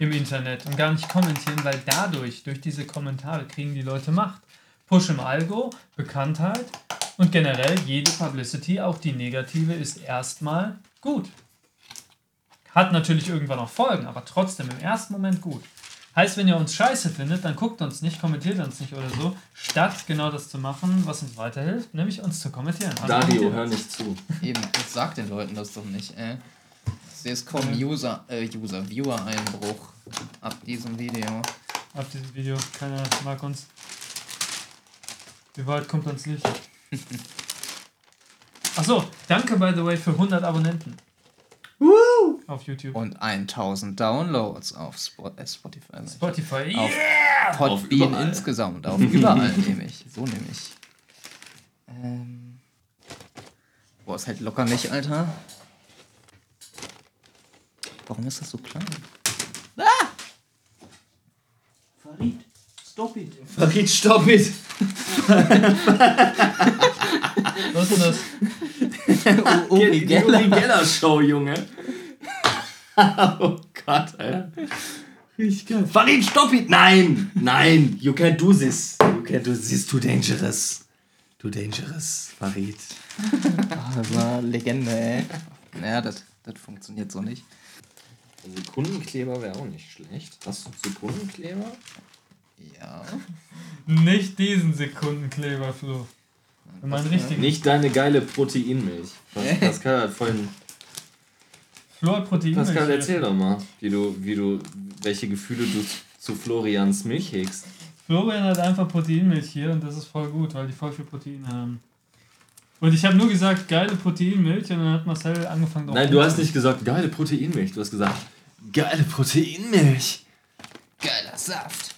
im Internet und gar nicht kommentieren, weil dadurch, durch diese Kommentare, kriegen die Leute Macht. Push im Algo, Bekanntheit und generell jede Publicity, auch die negative, ist erstmal gut. Hat natürlich irgendwann auch Folgen, aber trotzdem im ersten Moment gut. Heißt, wenn ihr uns scheiße findet, dann guckt uns nicht, kommentiert uns nicht oder so, statt genau das zu machen, was uns weiterhilft, nämlich uns zu kommentieren. Also Dario, hör nicht zu. Eben, jetzt sag den Leuten das doch nicht, ey. Jetzt kommt User, äh, User, Viewer-Einbruch ab diesem Video. Ab diesem Video. Keiner mag uns. Die Wahrheit kommt ans Licht. [LAUGHS] Achso, danke by the way für 100 Abonnenten. Auf YouTube. Und 1000 Downloads auf Spot äh, Spotify. Spotify. Auf Yeah! Auf Podbean überall. insgesamt. Auf überall [LAUGHS] nehme ich. So nehme ich. Ähm. Boah, ist halt locker nicht, Alter. Warum ist das so klein? Ah! Farid, stop it. Farid, stopp it! [LAUGHS] Was ist denn das? [LAUGHS] Uri Die Geller. Uri Geller Show, Junge. [LAUGHS] oh Gott, Alter. Richtig geil. Farid, stopp it! Nein! Nein! You can't do this. You can't do this. Too dangerous. Too dangerous, Farid. Ah, das war Legende, ey. Naja, das, das funktioniert so nicht. Sekundenkleber wäre auch nicht schlecht. Hast du Sekundenkleber? Ja. Nicht diesen Sekundenkleber, Flo. Wenn man richtig. Nicht deine geile Proteinmilch. Pas- Pascal hat vorhin. Flo Proteinmilch. Pascal, erzähl doch mal, wie du, wie du, welche Gefühle du zu Florians Milch hegst. Florian hat einfach Proteinmilch hier und das ist voll gut, weil die voll viel Protein haben. Und ich habe nur gesagt, geile Proteinmilch und dann hat Marcel angefangen drauf Nein, du hast nicht gesagt, geile Proteinmilch. Du hast gesagt, geile Proteinmilch. Geiler Saft.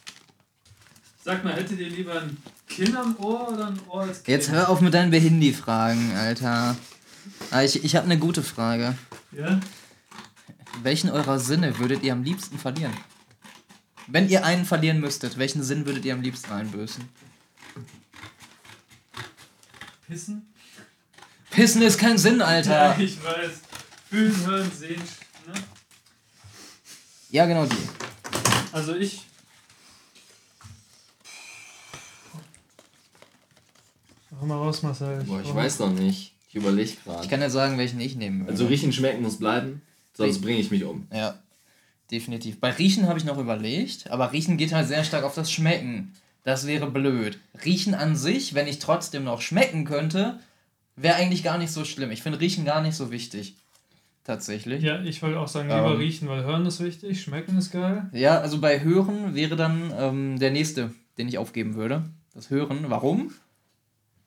Sag mal, hättet ihr lieber ein Kinn am Ohr oder ein Ohr als Kinn? Jetzt hör auf mit deinen Behindi-Fragen, Alter. Ah, ich ich habe eine gute Frage. Ja? Welchen eurer Sinne würdet ihr am liebsten verlieren? Wenn ihr einen verlieren müsstet, welchen Sinn würdet ihr am liebsten einbüßen? Pissen? Pissen ist kein Sinn, Ja, Alter. ich weiß. Fühlen, hören, sehen. Ne? Ja, genau die. Also ich. Mach mal raus, Marcel. Boah, ich weiß noch nicht. Ich überlege gerade. Ich kann ja sagen, welchen ich nehmen würde. Also riechen, schmecken muss bleiben, sonst bringe ich mich um. Ja, definitiv. Bei Riechen habe ich noch überlegt, aber Riechen geht halt sehr stark auf das Schmecken. Das wäre blöd. Riechen an sich, wenn ich trotzdem noch schmecken könnte, wäre eigentlich gar nicht so schlimm. Ich finde Riechen gar nicht so wichtig. Tatsächlich. Ja, ich wollte auch sagen, lieber Ähm. riechen, weil hören ist wichtig, schmecken ist geil. Ja, also bei Hören wäre dann ähm, der nächste, den ich aufgeben würde. Das Hören. Warum?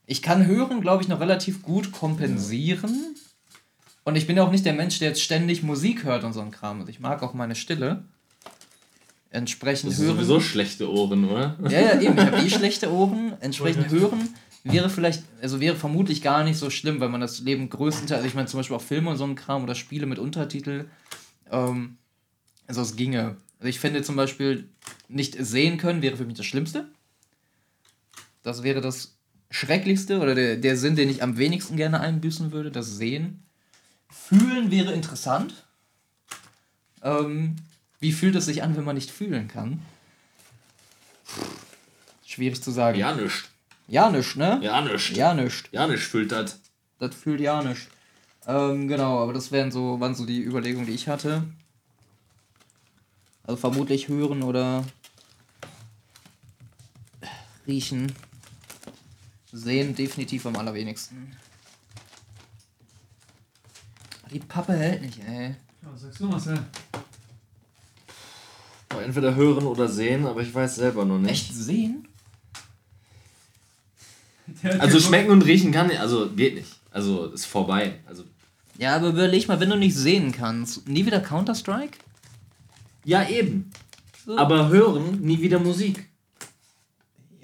Ich kann Hören, glaube ich, noch relativ gut kompensieren. Und ich bin ja auch nicht der Mensch, der jetzt ständig Musik hört und so ein Kram. Also ich mag auch meine Stille. Entsprechend Das hören. sowieso schlechte Ohren, oder? Ja, ja, eben. Ich habe eh schlechte Ohren. [LAUGHS] Entsprechend hören wäre vielleicht, also wäre vermutlich gar nicht so schlimm, weil man das Leben größtenteils, also ich meine zum Beispiel auch Filme und so ein Kram oder Spiele mit Untertitel, ähm, also es ginge. Also ich finde zum Beispiel nicht sehen können wäre für mich das Schlimmste. Das wäre das Schrecklichste oder der, der Sinn, den ich am wenigsten gerne einbüßen würde, das Sehen. Fühlen wäre interessant. Ähm, wie fühlt es sich an, wenn man nicht fühlen kann? Schwierig zu sagen. Ja, nischt. Ja, nicht, ne? Ja, nischt. Ja, nicht. Ja, nischt fühlt das. Das fühlt ja nicht. Ähm, genau, aber das wären so, waren so die Überlegungen, die ich hatte. Also vermutlich hören oder riechen. Sehen definitiv am allerwenigsten. Die Pappe hält nicht, ey. Was sagst du, Marcel? Entweder hören oder sehen, aber ich weiß selber noch nicht. Echt sehen? Also schmecken und riechen kann ich, also geht nicht. Also ist vorbei. Also Ja, aber überleg mal, wenn du nicht sehen kannst, nie wieder Counter-Strike? ja eben. So. Aber hören nie wieder Musik.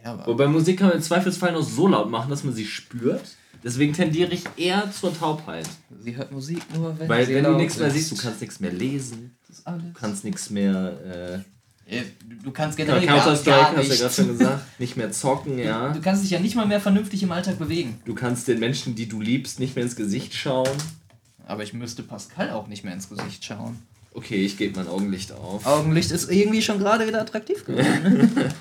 Ja, aber Wobei Musik kann man im Zweifelsfall noch so laut machen, dass man sie spürt. Deswegen tendiere ich eher zur Taubheit. sie hört Musik nur, wenn Weil sie wenn du nichts mehr siehst, du kannst nichts mehr lesen, Das ist alles. du kannst nichts mehr. Ja, du- Du kannst Äh, generell gar, Counter-Strike gar hast du ja gerade schon gesagt. [LAUGHS] Nicht mehr zocken, ja. Du kannst dich ja nicht mal mehr vernünftig im Alltag bewegen. Du kannst den Menschen, die du liebst, nicht mehr ins Gesicht schauen. Aber ich müsste Pascal auch nicht mehr ins Gesicht schauen. Okay, ich gebe mein Augenlicht auf. Augenlicht ist irgendwie schon gerade wieder attraktiv geworden. [LAUGHS]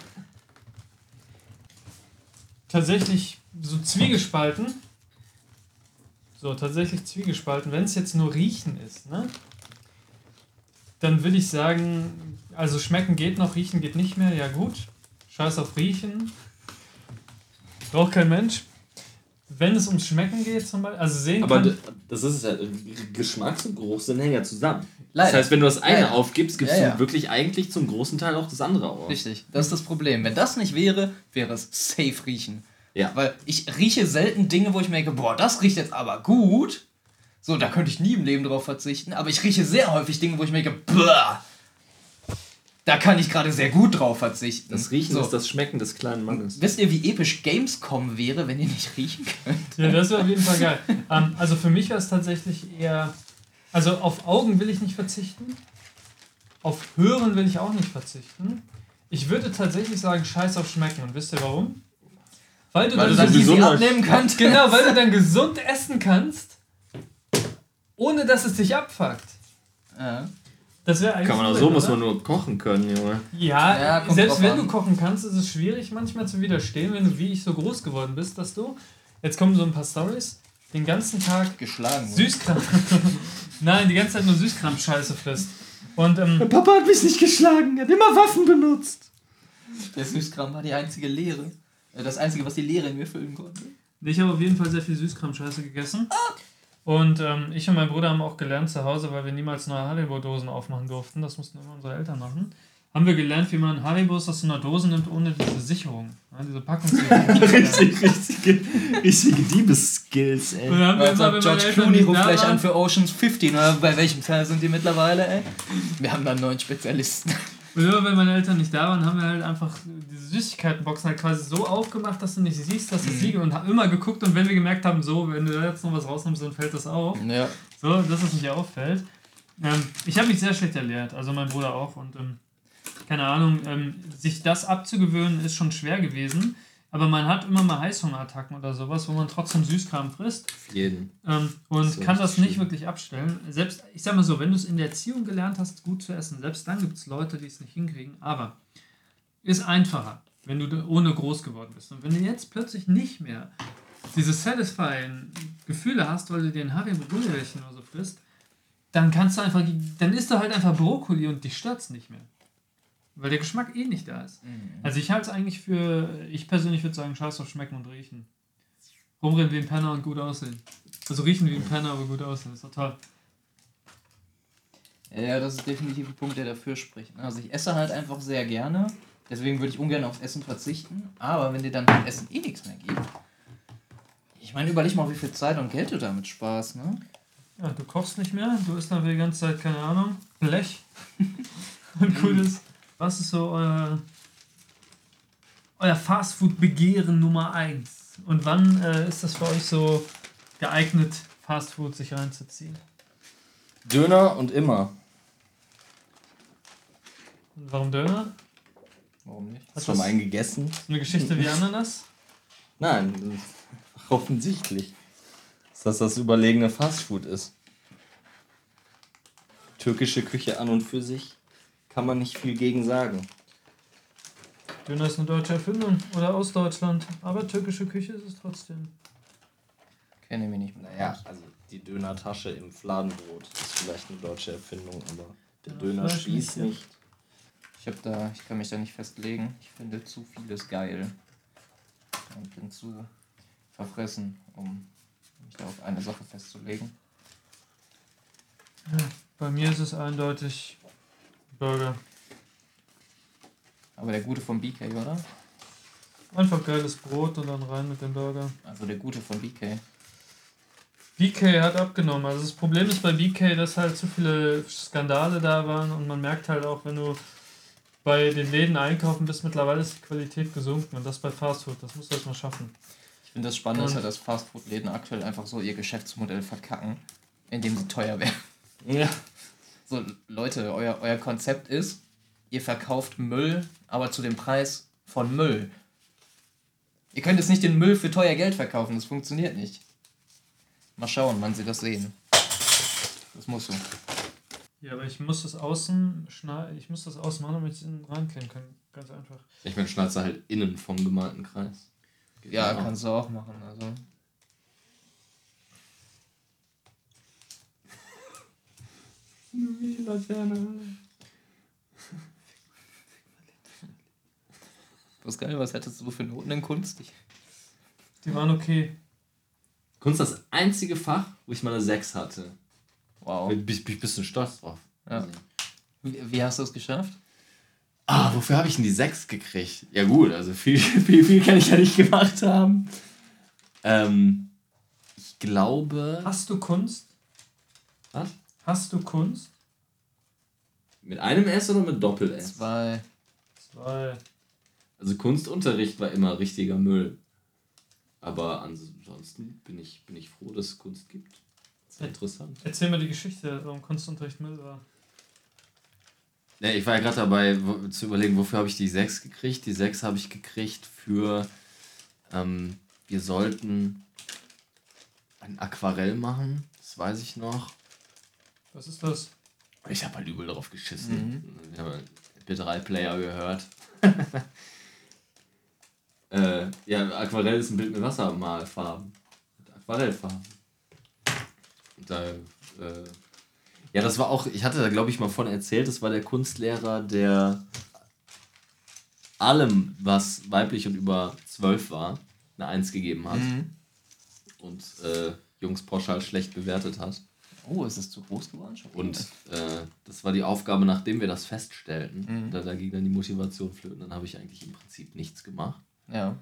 tatsächlich so zwiegespalten. So, tatsächlich zwiegespalten. Wenn es jetzt nur riechen ist, ne? Dann würde ich sagen, also schmecken geht noch, riechen geht nicht mehr. Ja gut, scheiß auf riechen. Braucht kein Mensch. Wenn es ums Schmecken geht zum Beispiel, also sehen Aber kann, das ist es ja, Geschmacks- und Geruchssinn hängen ja zusammen. Leider. Das heißt, wenn du das eine Ja, ja. aufgibst, gibst Ja, ja. du wirklich eigentlich zum großen Teil auch das andere auf. Richtig, das ist das Problem. Wenn das nicht wäre, wäre es safe riechen. Ja. Weil ich rieche selten Dinge, wo ich merke, boah, das riecht jetzt aber gut. So, da könnte ich nie im Leben drauf verzichten. Aber ich rieche sehr häufig Dinge, wo ich merke, boah, da kann ich gerade sehr gut drauf verzichten. Das Riechen so. ist das Schmecken des kleinen Mannes. Wisst ihr, wie episch Gamescom wäre, wenn ihr nicht riechen könnt? Ja, das wäre auf jeden Fall geil. ähm, also für mich wäre es tatsächlich eher. Also auf Augen will ich nicht verzichten. Auf Hören will ich auch nicht verzichten. Ich würde tatsächlich sagen, scheiß auf Schmecken. Und wisst ihr warum? Weil du Weil dann, dann easy abnehmen [LAUGHS] kannst. Genau, weil du dann gesund essen kannst, ohne dass es dich abfuckt. Ja. Das wäre eigentlich. Kann man auch so, muss oder? man nur kochen können, Junge. Ja, Ja, selbst wenn an. du kochen kannst, ist es schwierig manchmal zu widerstehen, wenn du wie ich so groß geworden bist, dass du. Jetzt kommen so ein paar Stories, den ganzen Tag Geschlagen. Süßkram. [LAUGHS] Nein, die ganze Zeit nur Süßkram-Scheiße frisst. Und ähm, Papa hat mich nicht geschlagen, er hat immer Waffen benutzt. Der Süßkram war die einzige Lehre. Das einzige, was die Lehre in mir füllen konnte. Ich habe auf jeden Fall sehr viel Süßkram-Scheiße gegessen. Und ähm, ich und mein Bruder haben auch gelernt zu Hause, weil wir niemals neue Haribo-Dosen aufmachen durften. Das mussten immer unsere Eltern machen. Haben wir gelernt, wie man Haribos aus einer Dose nimmt, ohne diese Sicherung. Ja, diese Packungssicherung. [LAUGHS] richtig, richtige, richtige Diebeskills, ey. Und dann haben wir Also, immer, wenn George Eltern Clooney ruft gleich an für Oceans 15, oder bei welchem Teil sind die mittlerweile, ey? Wir haben da einen neuen Spezialisten. Und immer wenn meine Eltern nicht da waren, haben wir halt einfach diese Süßigkeitenboxen halt quasi so aufgemacht, dass du nicht siehst, dass das Mhm. Siegel und haben immer geguckt und wenn wir gemerkt haben, so, wenn du da jetzt noch was rausnimmst, dann fällt das auf. Ja. So, dass es nicht auffällt. Ähm, ich habe mich sehr schlecht erlehrt, also mein Bruder auch und ähm, keine Ahnung, ähm, sich das abzugewöhnen ist schon schwer gewesen, aber man hat immer mal Heißhungerattacken oder sowas, wo man trotzdem Süßkram frisst. Jeden. Ähm, und Das kann das nicht schlimm. wirklich abstellen. Selbst, ich sag mal so, wenn du es in der Erziehung gelernt hast, gut zu essen, selbst dann gibt es Leute, die es nicht hinkriegen. Aber ist einfacher, wenn du ohne groß geworden bist. Und wenn du jetzt plötzlich nicht mehr diese satisfying Gefühle hast, weil du dir ein Haribo Gummibärchen oder so frisst, dann kannst du einfach, dann isst du halt einfach Brokkoli und dich stört's nicht mehr. Weil der Geschmack eh nicht da ist. Also ich halte es eigentlich für, ich persönlich würde sagen, scheiß auf Schmecken und Riechen. Rumrennen wie ein Penner und gut aussehen. Also riechen wie ein Penner, aber gut aussehen. ist toll. Ja, das ist definitiv ein Punkt, der dafür spricht. Also ich esse halt einfach sehr gerne. Deswegen würde ich ungern aufs Essen verzichten. Aber wenn dir dann beim Essen eh nichts mehr gibt. Ich meine, überleg mal, wie viel Zeit und Geld du damit sparst, ne? Ja, du kochst nicht mehr, du isst dann die ganze Zeit, keine Ahnung, Blech. und cool ist, was ist so euer, euer Fastfood-Begehren Nummer 1? Und wann äh, ist das für euch so geeignet, Fastfood sich reinzuziehen? Döner und immer. Und warum Döner? Warum nicht? Hast du schon mal einen gegessen? Eine Geschichte wie Ananas? [LAUGHS] Nein, [LAUGHS] offensichtlich. Dass das das überlegene Fastfood ist. Türkische Küche an und für sich kann man nicht viel gegen sagen. Döner ist eine deutsche Erfindung oder aus Deutschland, aber türkische Küche ist es trotzdem. Kenne mich nicht mehr. Naja, also die Dönertasche im Fladenbrot ist vielleicht eine deutsche Erfindung, aber der Dönerfleisch Dönerspieß nicht, nicht. Ich hab da, ich kann mich da nicht festlegen. Ich finde zu vieles geil. Und bin zu verfressen, um mich da auf eine Sache festzulegen. Bei mir ist es eindeutig Burger. Aber der gute von BK, oder? Einfach geiles Brot und dann rein mit dem Burger. Also der gute von BK. BK hat abgenommen. Also das Problem ist bei BK, dass halt zu viele Skandale da waren und man merkt halt auch, wenn du bei den Läden einkaufen bist, mittlerweile ist die Qualität gesunken und das bei Fastfood. Das musst du erstmal schaffen. Ich finde das Spannende ist halt, dass Fastfood-Läden aktuell einfach so ihr Geschäftsmodell verkacken, indem sie teuer werden. Ja. So, Leute, euer, euer Konzept ist, ihr verkauft Müll, aber zu dem Preis von Müll. Ihr könnt jetzt nicht den Müll für teuer Geld verkaufen, das funktioniert nicht. Mal schauen, wann sie das sehen. Das muss so. Ja, aber ich muss das außen schneiden, ich muss das außen machen, damit ich es innen reinkleben kann. Ganz einfach. Ich meine, schneidest du halt innen vom gemalten Kreis. Geht Ja, auch. kannst du auch machen. Also. Was geil, was hättest du für Noten in Kunst? Ich, Die waren okay. Kunst das einzige Fach, wo ich mal eine 6 hatte. wow. Bin ich bin ich ein bisschen stolz drauf. Ja. Wie, wie hast du es geschafft? Ah, wofür habe ich denn die 6 gekriegt? Ja gut, also viel, [LAUGHS] viel, viel kann ich ja nicht gemacht haben. Ähm, ich glaube... Hast du Kunst? Was? Hast du Kunst? Mit einem S oder mit Doppel-S? Zwei. Zwei. Also Kunstunterricht war immer richtiger Müll. Aber ansonsten bin ich, bin ich froh, dass es Kunst gibt. Sehr interessant. Erzähl mir die Geschichte, warum Kunstunterricht Müll war. Ja, ich war ja gerade dabei wo, zu überlegen, wofür habe ich die 6 gekriegt. Die 6 habe ich gekriegt für, ähm, wir sollten ein Aquarell machen, das weiß ich noch. Was ist das? Ich habe halt übel drauf geschissen. Ich habe MP3-Player gehört. [LAUGHS] äh, ja, Aquarell ist ein Bild mit Wassermalfarben. Mit Aquarellfarben. Da, äh, ja, das war auch, ich hatte da glaube ich mal von erzählt, das war der Kunstlehrer, der allem, was weiblich und über 12 war, eine 1 gegeben hat. Mhm. Und äh, Jungs pauschal schlecht bewertet hat. Oh, ist es zu groß geworden schon? Und äh, das war die Aufgabe, nachdem wir das feststellten. Mhm. Da, da ging dann die Motivation flöten. Dann habe ich eigentlich im Prinzip nichts gemacht. Ja.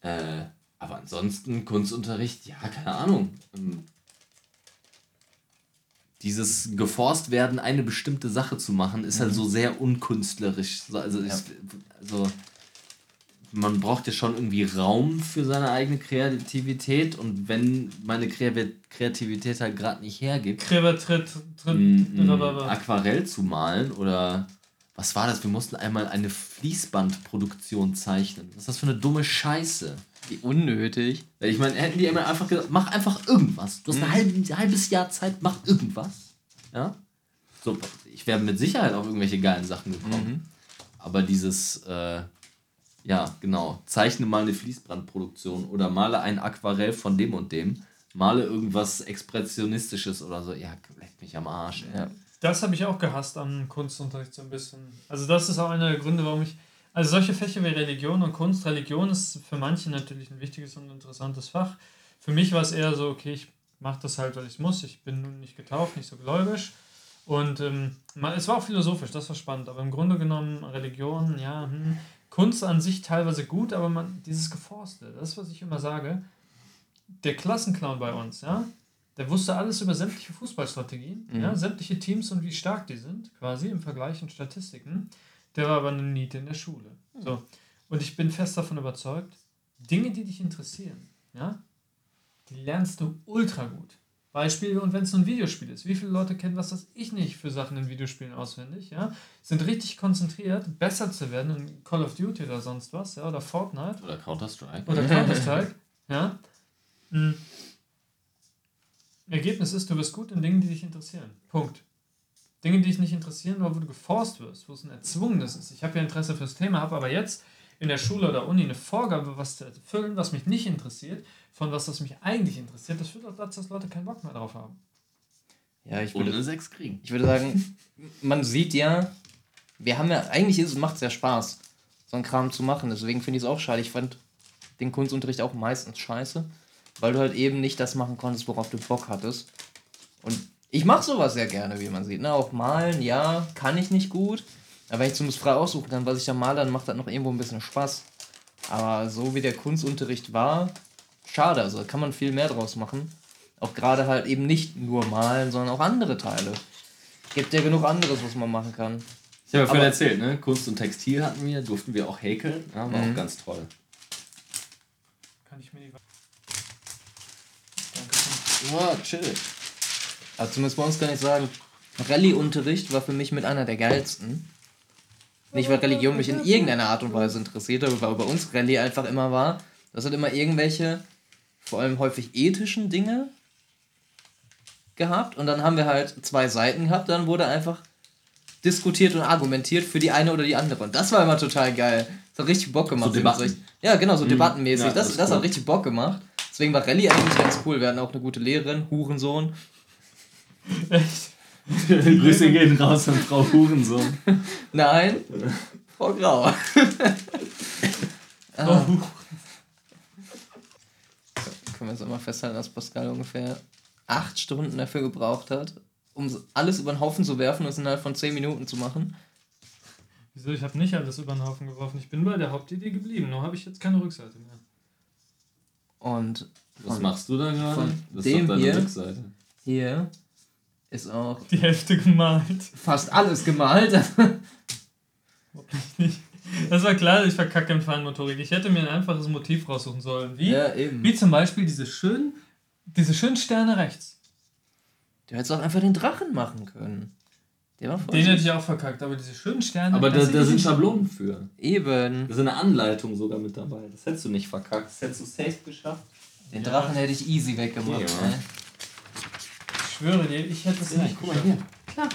Äh, aber ansonsten Kunstunterricht, ja, keine Ahnung. Ähm, dieses geforst werden, eine bestimmte Sache zu machen, ist halt so sehr unkünstlerisch. So, Also, Ja. ich, also man braucht ja schon irgendwie Raum für seine eigene Kreativität und wenn meine Kre- Kreativität halt gerade nicht hergibt, Kreber tritt, tritt, ein, ein blablabla. Aquarell zu malen oder was war das? Wir mussten einmal eine Fließbandproduktion zeichnen. Was ist das für eine dumme Scheiße? Wie unnötig. Ich meine, hätten die immer einfach gesagt, mach einfach irgendwas. Du hast Mhm. ein, halb, ein halbes Jahr Zeit, mach irgendwas. Ja? So, ich wäre mit Sicherheit auf irgendwelche geilen Sachen gekommen. Mhm. Aber dieses, äh, ja, genau, zeichne mal eine Fließbandproduktion oder male ein Aquarell von dem und dem, male irgendwas Expressionistisches oder so. Ja, leck mich am Arsch. Ey. Ja. Das habe ich auch gehasst am Kunstunterricht so ein bisschen. Also das ist auch einer der Gründe, warum ich... Also solche Fächer wie Religion und Kunst. Religion ist für manche natürlich ein wichtiges und interessantes Fach. Für mich war es eher so, okay, ich mache das halt, weil ich muss. Ich bin nun nicht getauft, nicht so gläubisch. Und ähm, es war auch philosophisch, das war spannend. Aber im Grunde genommen Religion, ja, hm, Kunst an sich teilweise gut, aber man, dieses Geforste, das ist, was ich immer sage. Der Klassenclown bei uns, ja, der wusste alles über sämtliche Fußballstrategien, Mhm. ja, sämtliche Teams und wie stark die sind, quasi im Vergleich und Statistiken. Der war aber eine Niete in der Schule. So. Und ich bin fest davon überzeugt, Dinge, die dich interessieren, ja, die lernst du ultra gut. Beispiel, und wenn es ein Videospiel ist, wie viele Leute kennen was, das ich nicht für Sachen in Videospielen auswendig, ja, sind richtig konzentriert, besser zu werden in Call of Duty oder sonst was, ja, oder Fortnite Oder Counter-Strike. oder Counter-Strike, [LAUGHS] ja. Mm. Ergebnis ist, du wirst gut in Dingen, die dich interessieren. Punkt. Dinge, die dich nicht interessieren, aber wo du geforst wirst, wo es ein erzwungenes ist. Ich habe ja Interesse fürs Thema, habe aber jetzt in der Schule oder Uni eine Vorgabe, was zu erfüllen, was mich nicht interessiert, von was, was mich eigentlich interessiert. Das führt dazu, dass Leute keinen Bock mehr drauf haben. Ja, ich würde, eine 6 kriegen. ich würde sagen, man sieht ja, wir haben ja, eigentlich macht es ja Spaß, so einen Kram zu machen. Deswegen finde ich es auch schade. Ich fand den Kunstunterricht auch meistens scheiße, weil du halt eben nicht das machen konntest, worauf du Bock hattest. Und ich mache sowas sehr gerne, wie man sieht. Ne? Auch malen, ja, kann ich nicht gut. Aber wenn ich zumindest frei aussuchen kann, was ich da male, dann macht das noch irgendwo ein bisschen Spaß. Aber so wie der Kunstunterricht war, schade. Also da kann man viel mehr draus machen. Auch gerade halt eben nicht nur malen, sondern auch andere Teile. Gibt ja genug anderes, was man machen kann. Ich habe ja vorhin erzählt, ne? Kunst und Textil hatten wir, durften wir auch häkeln. Ja, war Mhm. auch ganz toll. Kann ich mir die. Danke. Ja, chill. Aber zumindest bei uns kann ich sagen, Rallye-Unterricht war für mich mit einer der geilsten. Nicht, weil Religion mich in irgendeiner Art und Weise interessiert, aber weil bei uns Rallye einfach immer war, das hat immer irgendwelche, vor allem häufig ethischen Dinge gehabt. Und dann haben wir halt zwei Seiten gehabt, dann wurde einfach diskutiert und argumentiert für die eine oder die andere. Und das war immer total geil. Das hat richtig Bock gemacht. So Debatten. Ja, genau, so debattenmäßig. Ja, das das das, ist hat cool. richtig Bock gemacht. Deswegen war Rallye eigentlich ganz cool. Wir hatten auch eine gute Lehrerin, Hurensohn. Echt? Grüße gehen raus an Frau Hurensohn. Nein, Frau Grau. [LAUGHS] ah, Oh, können wir jetzt immer festhalten, dass Pascal ungefähr acht Stunden dafür gebraucht hat, um alles über den Haufen zu werfen und es innerhalb von zehn Minuten zu machen. wieso? Ich habe nicht alles über den Haufen geworfen. Ich bin bei der Hauptidee geblieben. Nur habe ich jetzt keine Rückseite mehr. Und Was machst du da gerade? Das dem ist doch deine hier? Rückseite. hier ist auch Die Hälfte gemalt. fast alles gemalt. Hoffentlich nicht. Das war klar, ich verkacke in Feinmotorik. Ich hätte mir ein einfaches Motiv raussuchen sollen. Wie? ja, eben. Wie zum Beispiel diese schönen, diese schönen Sterne rechts. Du hättest auch einfach den Drachen machen können. Der war voll Den hätte ich auch verkackt, aber diese schönen Sterne. Aber da, das da sind Schablonen für. Eben. Da ist eine Anleitung sogar mit dabei. Das hättest du nicht verkackt. Das hättest du safe geschafft. Den Ja. Drachen hätte ich easy weggemacht. Ja. ey. Ich schwöre dir, ich hätte es nicht geschafft. hier. Klar.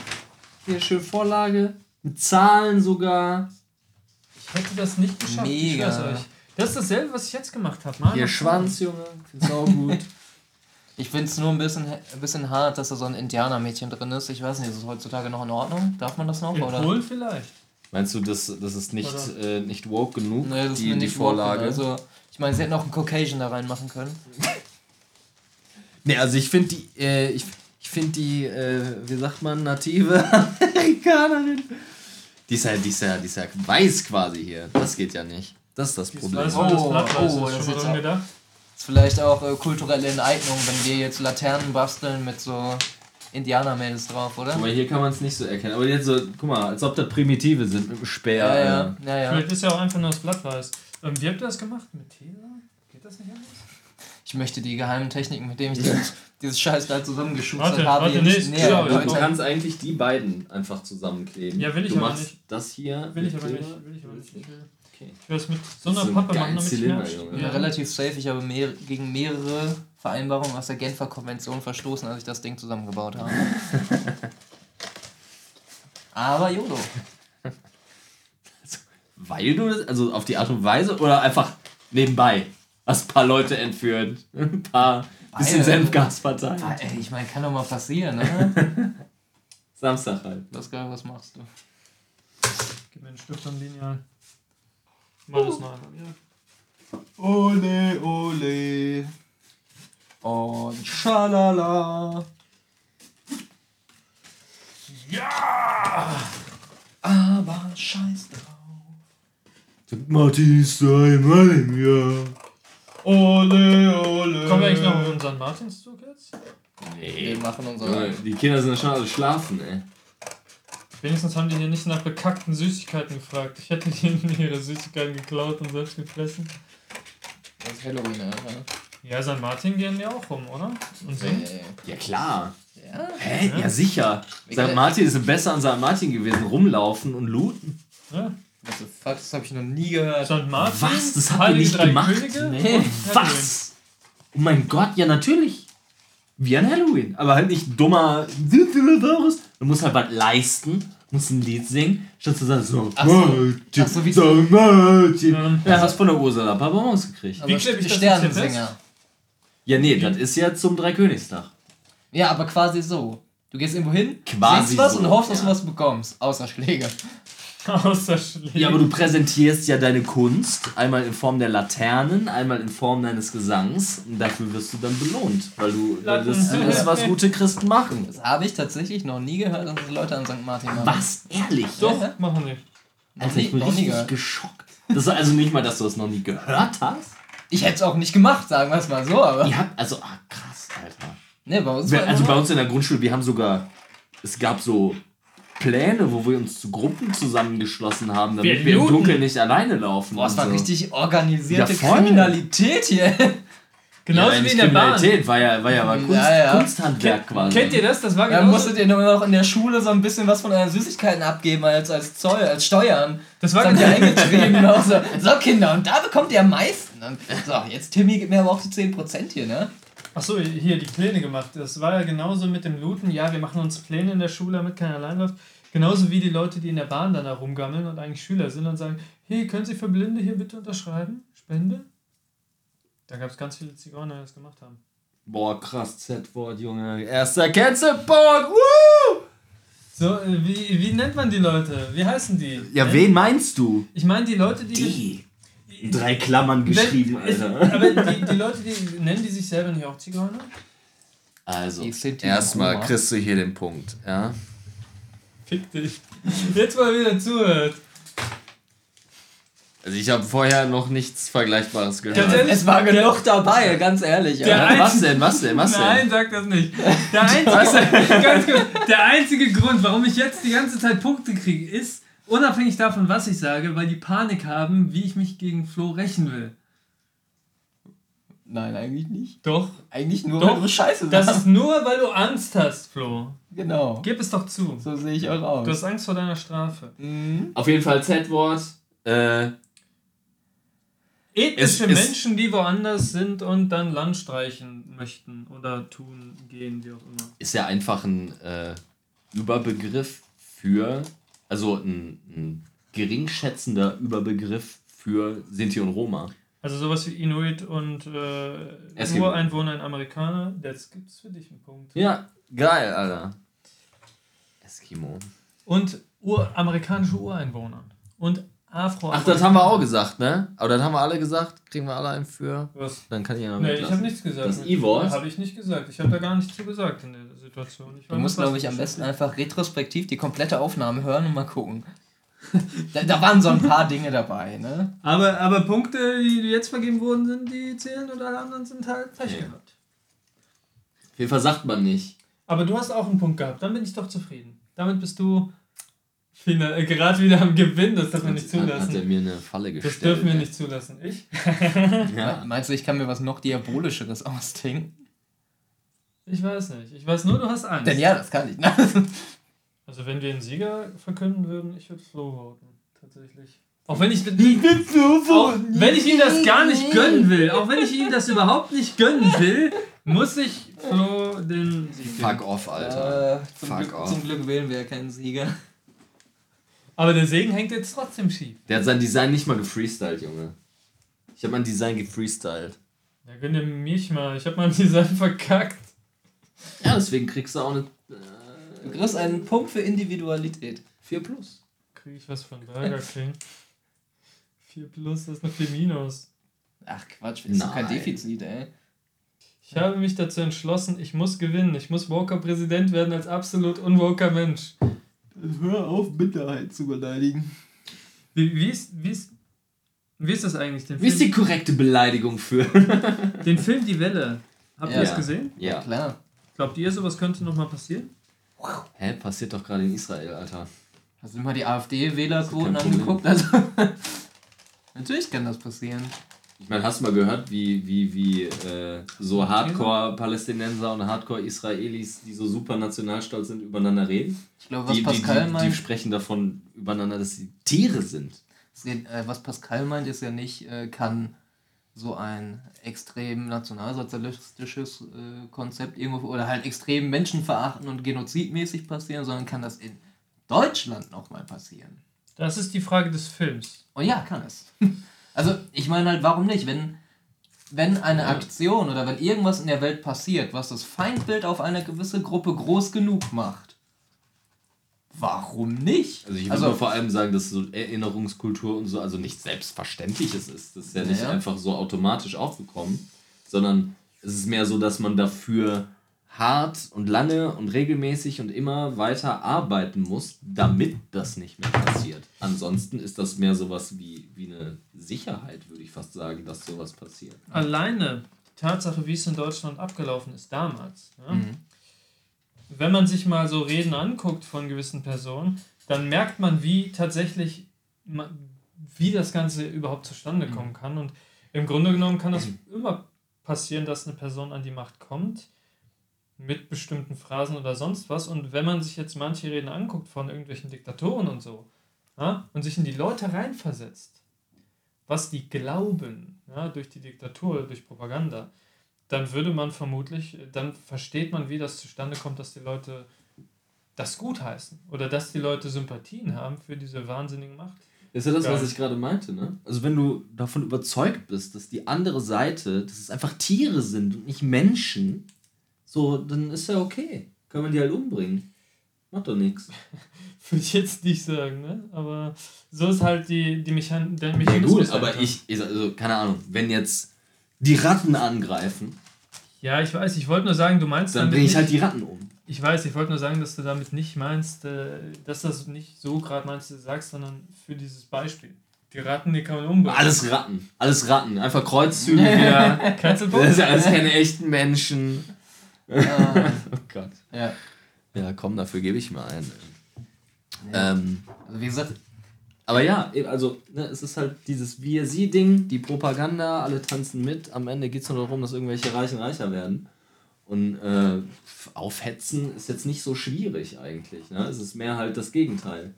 Hier schön Vorlage. Mit Zahlen sogar. Ich hätte das nicht geschafft. Ich Mega. schwör's euch. Das ist dasselbe, was ich jetzt gemacht habe. Mann, Hier Mann. Schwanz, Junge. Find's auch gut. [LAUGHS] Ich finde es nur ein bisschen, ein bisschen hart, dass da so ein Indianermädchen drin ist. Ich weiß nicht, ist es heutzutage noch in Ordnung? Darf man das noch? In Oder? Polen vielleicht. Meinst du, das, das ist nicht, äh, nicht woke genug, Nee, das ist die, mir die nicht Vorlage? woke, Also, ich meine, sie hätten auch einen Caucasian da reinmachen können. Nee, also ich finde die, äh, ich, ich finde die, äh, wie sagt man, native [LAUGHS] Amerikanerin. Die ist ja, die ist ja, die ist ja weiß quasi hier. Das geht ja nicht. Das ist das Problem. weiß, weil das Oh, oh, ist das schon ist mal vielleicht auch äh, kulturelle Enteignung, wenn wir jetzt Laternen basteln mit so Indianermädels drauf, oder? Aber hier kann man es nicht so erkennen. Aber jetzt so, guck mal, als ob das Primitive sind mit dem Speer. Ja, ja, ja, ja. Vielleicht ist ja auch einfach nur das Blatt weiß. Ähm, wie habt ihr das gemacht? Mit Tesa? Geht das nicht anders? Ich möchte die geheimen Techniken, mit denen ich dieses, dieses Scheiß da zusammengeschustert Warte, habe, warte, nee, nicht näher klar, Du, ja, kannst eigentlich die beiden einfach zusammenkleben. Ja, will ich du aber machst nicht. das hier. Will ich aber nicht. Will ich aber nicht. Ich will, Okay. ich will das mit so einer ein Pappe machen, geiler damit ich Zylinder, mehr... Junge. Ich bin Ja. relativ safe, ich habe mehr, gegen mehrere Vereinbarungen aus der Genfer Konvention verstoßen, als ich das Ding zusammengebaut habe. [LAUGHS] Aber YOLO. Weil du das, also auf die Art und Weise oder einfach nebenbei? Hast ein paar Leute entführt, [LAUGHS] ein paar bisschen Beide. Senfgas verteilt. Ey, ich meine, kann doch mal passieren, ne? [LAUGHS] Samstag halt. Das geil, was machst du? Gib mir einen Stift und Lineal. Mal das noch einmal, ja. Ole, ole. Und schalala. Ja! Aber scheiß drauf. Martin ist einmal im Jahr. Ole, ole. Kommen wir eigentlich noch auf unseren Martinszug jetzt? Wir machen Junge, unsere. Die Kinder sind schon alle schlafen, ey. Wenigstens haben die hier nicht nach bekackten Süßigkeiten gefragt. Ich hätte ihnen ihre Süßigkeiten geklaut und selbst gefressen. Das ist Halloween, Alter. Ja, San Martin gehen ja auch rum, oder? Und singen? Ja klar. Ja. Hä? Ja, sicher. Kann- Martin ist besser an St. Martin gewesen. Rumlaufen und looten. Ja. What the fuck, das habe ich noch nie gehört. St. Martin? Was? Das habt ihr nicht gemacht? Nee. Was? Oh mein Gott, ja natürlich. Wie an Halloween. Aber halt nicht dummer Dinosaurus. Du musst halt was leisten. Musst ein Lied singen. Statt zu sagen so. Ach so. Martin, Ach so, wie- St. Martin. Ja, hast von der Ursula Papamons gekriegt. Wie Aber kleb ich das Sternensänger. Ja, nee, das ist ja zum Dreikönigstag. Ja, aber quasi so. Du gehst irgendwo hin, Quasi singst was so, und hoffst, dass ja. du was bekommst. Außer Schläge. [LAUGHS] Außer Schläge. Ja, aber du präsentierst ja deine Kunst einmal in Form der Laternen, einmal in Form deines Gesangs und dafür wirst du dann belohnt, weil du weil das ist, was gute Christen machen. Das habe ich tatsächlich noch nie gehört, dass das Leute an St. Martin machen. Was? Ehrlich? Doch, Ja. machen Alter, nie, ich bin richtig geschockt. Das ist also nicht mal, dass du das noch nie gehört hast. Ich hätte es auch nicht gemacht, sagen wir es mal so, aber. Ihr habt, also, ah, krass, Alter. Ne, bei uns Wir, also bei uns in der Grundschule, wir haben sogar, es gab so Pläne, wo wir uns zu Gruppen zusammengeschlossen haben, damit Wir wir, im. Dunkeln nicht alleine laufen. Boah, es war so. richtig organisierte Ja. Kriminalität hier. [LAUGHS] Genauso ja, wie in der Bahn. Kriminalität, war ja, war ja aber Kunst, Ja, ja. Kunsthandwerk quasi. Kennt ihr das? Das war Dann genauso. musstet ihr nur noch in der Schule so ein bisschen was von euren Süßigkeiten abgeben als, als Zoll, als Steuern. Das war [LAUGHS] genau, eingetrieben. auch so, so, Kinder, und da bekommt ihr am meisten. Und, so, jetzt Timmy, gib mir aber auch die 10% hier, ne? Achso, hier die Pläne gemacht. Das war ja genauso mit dem Looten. Ja, wir machen uns Pläne in der Schule, damit keiner allein läuft. Genauso wie die Leute, die in der Bahn dann herumgammeln und eigentlich Schüler sind und sagen: Hey, können Sie für Blinde hier bitte unterschreiben? Spende? Da gab es ganz viele Zigeuner, die das gemacht haben. Boah, krass, Z-Wort, Junge. Erster Cancel-Punkt, woo! So, äh, wie, wie nennt man die Leute? Wie heißen die? Ja, Äh, wen meinst du? Ich meine die Leute, die. Die. In drei Klammern geschrieben, ist- Alter. Aber die, die Leute, die nennen die sich selber nicht auch Zigeuner? Also, erstmal kriegst du hier den Punkt, ja? Fick dich. Jetzt mal wieder zuhört. Also ich habe vorher noch nichts Vergleichbares gehört. ehrlich, Es war genug dabei, ganz ehrlich. Ein- Was denn, was denn, was denn? Nein, sag das nicht. Der [LAUGHS] einzige, ganz kurz, der einzige Grund, warum ich jetzt die ganze Zeit Punkte kriege, ist, unabhängig davon, was ich sage, weil die Panik haben, wie ich mich gegen Flo rächen will. Nein, eigentlich nicht. Doch. Eigentlich nur, Doch, weil du Scheiße Das sagst. ist nur, weil du Angst hast, Flo. Genau. Gib es doch zu. So sehe ich auch aus. Du hast Angst vor deiner Strafe. Mhm. Auf jeden Fall Z-Wort. Äh, Ethnische Es ist- Menschen, die woanders sind und dann Land streichen möchten oder tun, gehen, wie auch immer. ist ja einfach ein äh, Überbegriff für, also ein, ein geringschätzender Überbegriff für Sinti und Roma. Also sowas wie Inuit und äh. Ureinwohner in Amerikaner, das gibt's für dich einen Punkt. Ja, geil, Alter. Eskimo. Und Ur amerikanische Ureinwohnern und Afro. Ach, das haben wir auch gesagt, ne? Aber dann haben wir alle gesagt, kriegen wir alle einen für. Was? Dann kann ich ja noch Nee, ich habe nichts gesagt. Das E-Wort? Habe ich nicht gesagt. Ich habe da gar nichts zu gesagt in der Situation. Ich Du musst, glaube ich, am besten einfach retrospektiv die komplette Aufnahme hören und mal gucken. [LAUGHS] da, da waren so ein paar Dinge dabei, ne? Aber, aber Punkte, die jetzt vergeben worden sind, die zählen und alle anderen sind halt Pech Ja. gehabt. Auf jeden Fall sagt man nicht. Aber du hast auch einen Punkt gehabt. Dann bin ich doch zufrieden. Damit bist du final, äh, gerade wieder am Gewinn. Das dürfen wir nicht Hat, hat er zulassen. mir eine Falle gestellt. Das dürfen wir ey. nicht zulassen. Ich? [LAUGHS] [LAUGHS] Ja. Meinst du, ich kann mir was noch Diabolischeres ausdenken? Ich weiß nicht. Ich weiß nur, du hast Angst. Denn ja, das kann ich. Ne? [LAUGHS] Also wenn wir einen Sieger verkünden würden, ich würde Flo voten. Tatsächlich. Auch wenn ich, [LAUGHS] auch wenn ich ihm das gar nicht gönnen will, auch wenn ich ihm das überhaupt nicht gönnen will, muss ich Flo den Sieg geben. Fuck off, Alter. Äh, zum, Fuck Glück, off. zum Glück wählen wir ja keinen Sieger. Aber der Segen hängt jetzt trotzdem schief. Der hat sein Design nicht mal gefreestylt, Junge. Ich habe mein Design gefreestylt. Ja, gönn dir mich mal. Ich habe mein Design verkackt. Ja, deswegen kriegst du auch eine Du kriegst einen Punkt für Individualität. 4 Plus. Kriege ich was von Burger [LAUGHS] King? 4 plus, das ist noch 4 minus. Ach Quatsch, ist doch kein. Defizit, ey. Ich habe mich dazu entschlossen, ich muss gewinnen. Ich muss Walker Präsident werden als absolut unwoker Mensch. Hör auf, Minderheit zu beleidigen. Wie, wie, ist, wie, ist, wie ist das eigentlich? Den Wie ist die Film, korrekte Beleidigung für? [LAUGHS] den Film Die Welle. Habt ihr Ja. das gesehen? ja. Klar. Glaubt ihr, sowas könnte nochmal passieren? Hä, passiert doch gerade in Israel, Alter. Hast du mal die AfD-Wählerquoten angeguckt? Also, [LAUGHS] natürlich kann das passieren. Ich meine, hast du mal gehört, wie, wie, wie äh, so Hardcore-Palästinenser und Hardcore-Israelis, die so super nationalstolz sind, übereinander reden? Ich glaube, was Die, die, Pascal die, die meint, sprechen davon übereinander, dass sie Tiere sind. äh, was Pascal meint, ist ja nicht, äh, kann so ein extrem nationalsozialistisches äh, Konzept irgendwo oder halt extrem menschenverachten und genozidmäßig passieren, sondern kann das in Deutschland nochmal passieren. Das ist die Frage des Films. Und ja, kann es. [LAUGHS] Also, ich meine halt, warum nicht? Wenn, wenn eine. Aktion oder wenn irgendwas in der Welt passiert, was das Feindbild auf eine gewisse Gruppe groß genug macht, warum nicht? Also ich würde mal vor allem sagen, dass so Erinnerungskultur und so, also nichts Selbstverständliches ist. Das ist ja nicht Ja. einfach so automatisch aufgekommen, sondern es ist mehr so, dass man dafür hart und lange und regelmäßig und immer weiter arbeiten muss, damit das nicht mehr passiert. Ansonsten ist das mehr sowas wie, wie eine Sicherheit, würde ich fast sagen, dass sowas passiert. Alleine die Tatsache, wie es in Deutschland abgelaufen ist damals. Ja? Mhm. Wenn man sich mal so Reden anguckt von gewissen Personen, dann merkt man, wie tatsächlich, wie das Ganze überhaupt zustande Mhm. kommen kann. Und im Grunde genommen kann das immer passieren, dass eine Person an die Macht kommt mit bestimmten Phrasen oder sonst was. Und wenn man sich jetzt manche Reden anguckt von irgendwelchen Diktatoren und so ja, und sich in die Leute reinversetzt, was die glauben ja, durch die Diktatur, durch Propaganda, dann würde man vermutlich, dann versteht man, wie das zustande kommt, dass die Leute das gutheißen oder dass die Leute Sympathien haben für diese wahnsinnigen Macht. Ist ja das, Geil. was ich gerade meinte, ne? Also wenn du davon überzeugt bist, dass die andere Seite, dass es einfach Tiere sind und nicht Menschen, so, dann ist ja okay. Kann man die halt umbringen. Macht doch nichts. [LAUGHS] Würde ich jetzt nicht sagen, ne? Aber so ist halt die, die Mechan der Ja Mechanismus. gut, aber ich, ich also, keine Ahnung, wenn jetzt die Ratten angreifen, Ja, ich weiß, ich wollte nur sagen, du meinst dann damit bringe ich nicht, halt die Ratten um. Ich weiß, ich wollte nur sagen, dass du damit nicht meinst, äh, dass das nicht so gerade meinst, du sagst, sondern für dieses Beispiel. Die Ratten, die kann man umbringen. Alles Ratten. Alles Ratten. Einfach Kreuzzüge wieder. [LAUGHS] Kanzelpunkt? Das sind alles keine echten Menschen. [LAUGHS] Ah, [LAUGHS] Oh Gott. ja. Ja, komm, dafür gebe ich mal ein. Ähm, Also wie gesagt, Aber ja, eben, also ne, es ist halt dieses Wir-Sie-Ding, die Propaganda, alle tanzen mit. Am Ende geht es nur darum, dass irgendwelche Reichen reicher werden. Und äh, aufhetzen ist jetzt nicht so schwierig eigentlich. Ne? Es ist mehr halt das Gegenteil.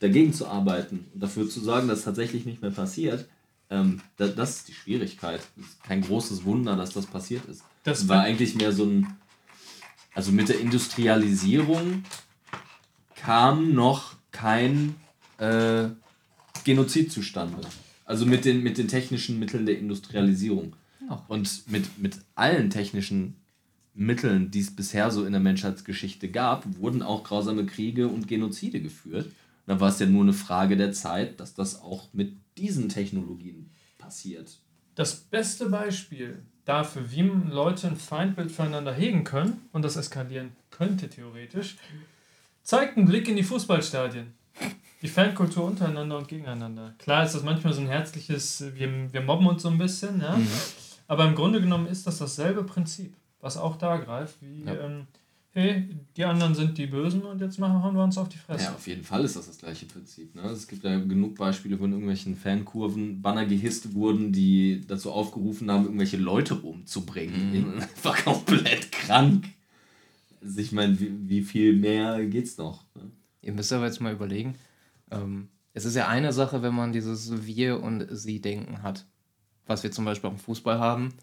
Dagegen zu arbeiten und dafür zu sagen, dass tatsächlich nicht mehr passiert, ähm, da, das ist die Schwierigkeit. Es ist kein großes Wunder, dass das passiert ist. Das Das war eigentlich mehr so ein. Also mit der Industrialisierung kam noch kein äh, Genozid zustande. Also mit den, mit den technischen Mitteln der Industrialisierung. Noch. Und mit, mit allen technischen Mitteln, die es bisher so in der Menschheitsgeschichte gab, wurden auch grausame Kriege und Genozide geführt. dann war es ja nur eine Frage der Zeit, dass das auch mit diesen Technologien passiert. Das beste Beispiel dafür, wie Leute ein Feindbild füreinander hegen können und das eskalieren könnte theoretisch, zeigt einen Blick in die Fußballstadien. Die Fankultur untereinander und gegeneinander. Klar ist das manchmal so ein herzliches, wir, wir mobben uns so ein bisschen, ja. Mhm. Aber im Grunde genommen ist das dasselbe Prinzip, was auch da greift, wie, ja. ähm, hey, die anderen sind die Bösen und jetzt machen wir uns auf die Fresse. Ja, auf jeden Fall ist das das gleiche Prinzip. Ne? Es gibt ja genug Beispiele, wo in irgendwelchen Fankurven Banner gehisst wurden, die dazu aufgerufen haben, irgendwelche Leute umzubringen. Mhm. [LAUGHS] War komplett krank. Also ich meine, wie, wie viel mehr geht's noch? Ne? Ihr müsst aber jetzt mal überlegen, ähm, es ist ja eine Sache, wenn man dieses Wir- und Sie-Denken hat, was wir zum Beispiel auch im Fußball haben,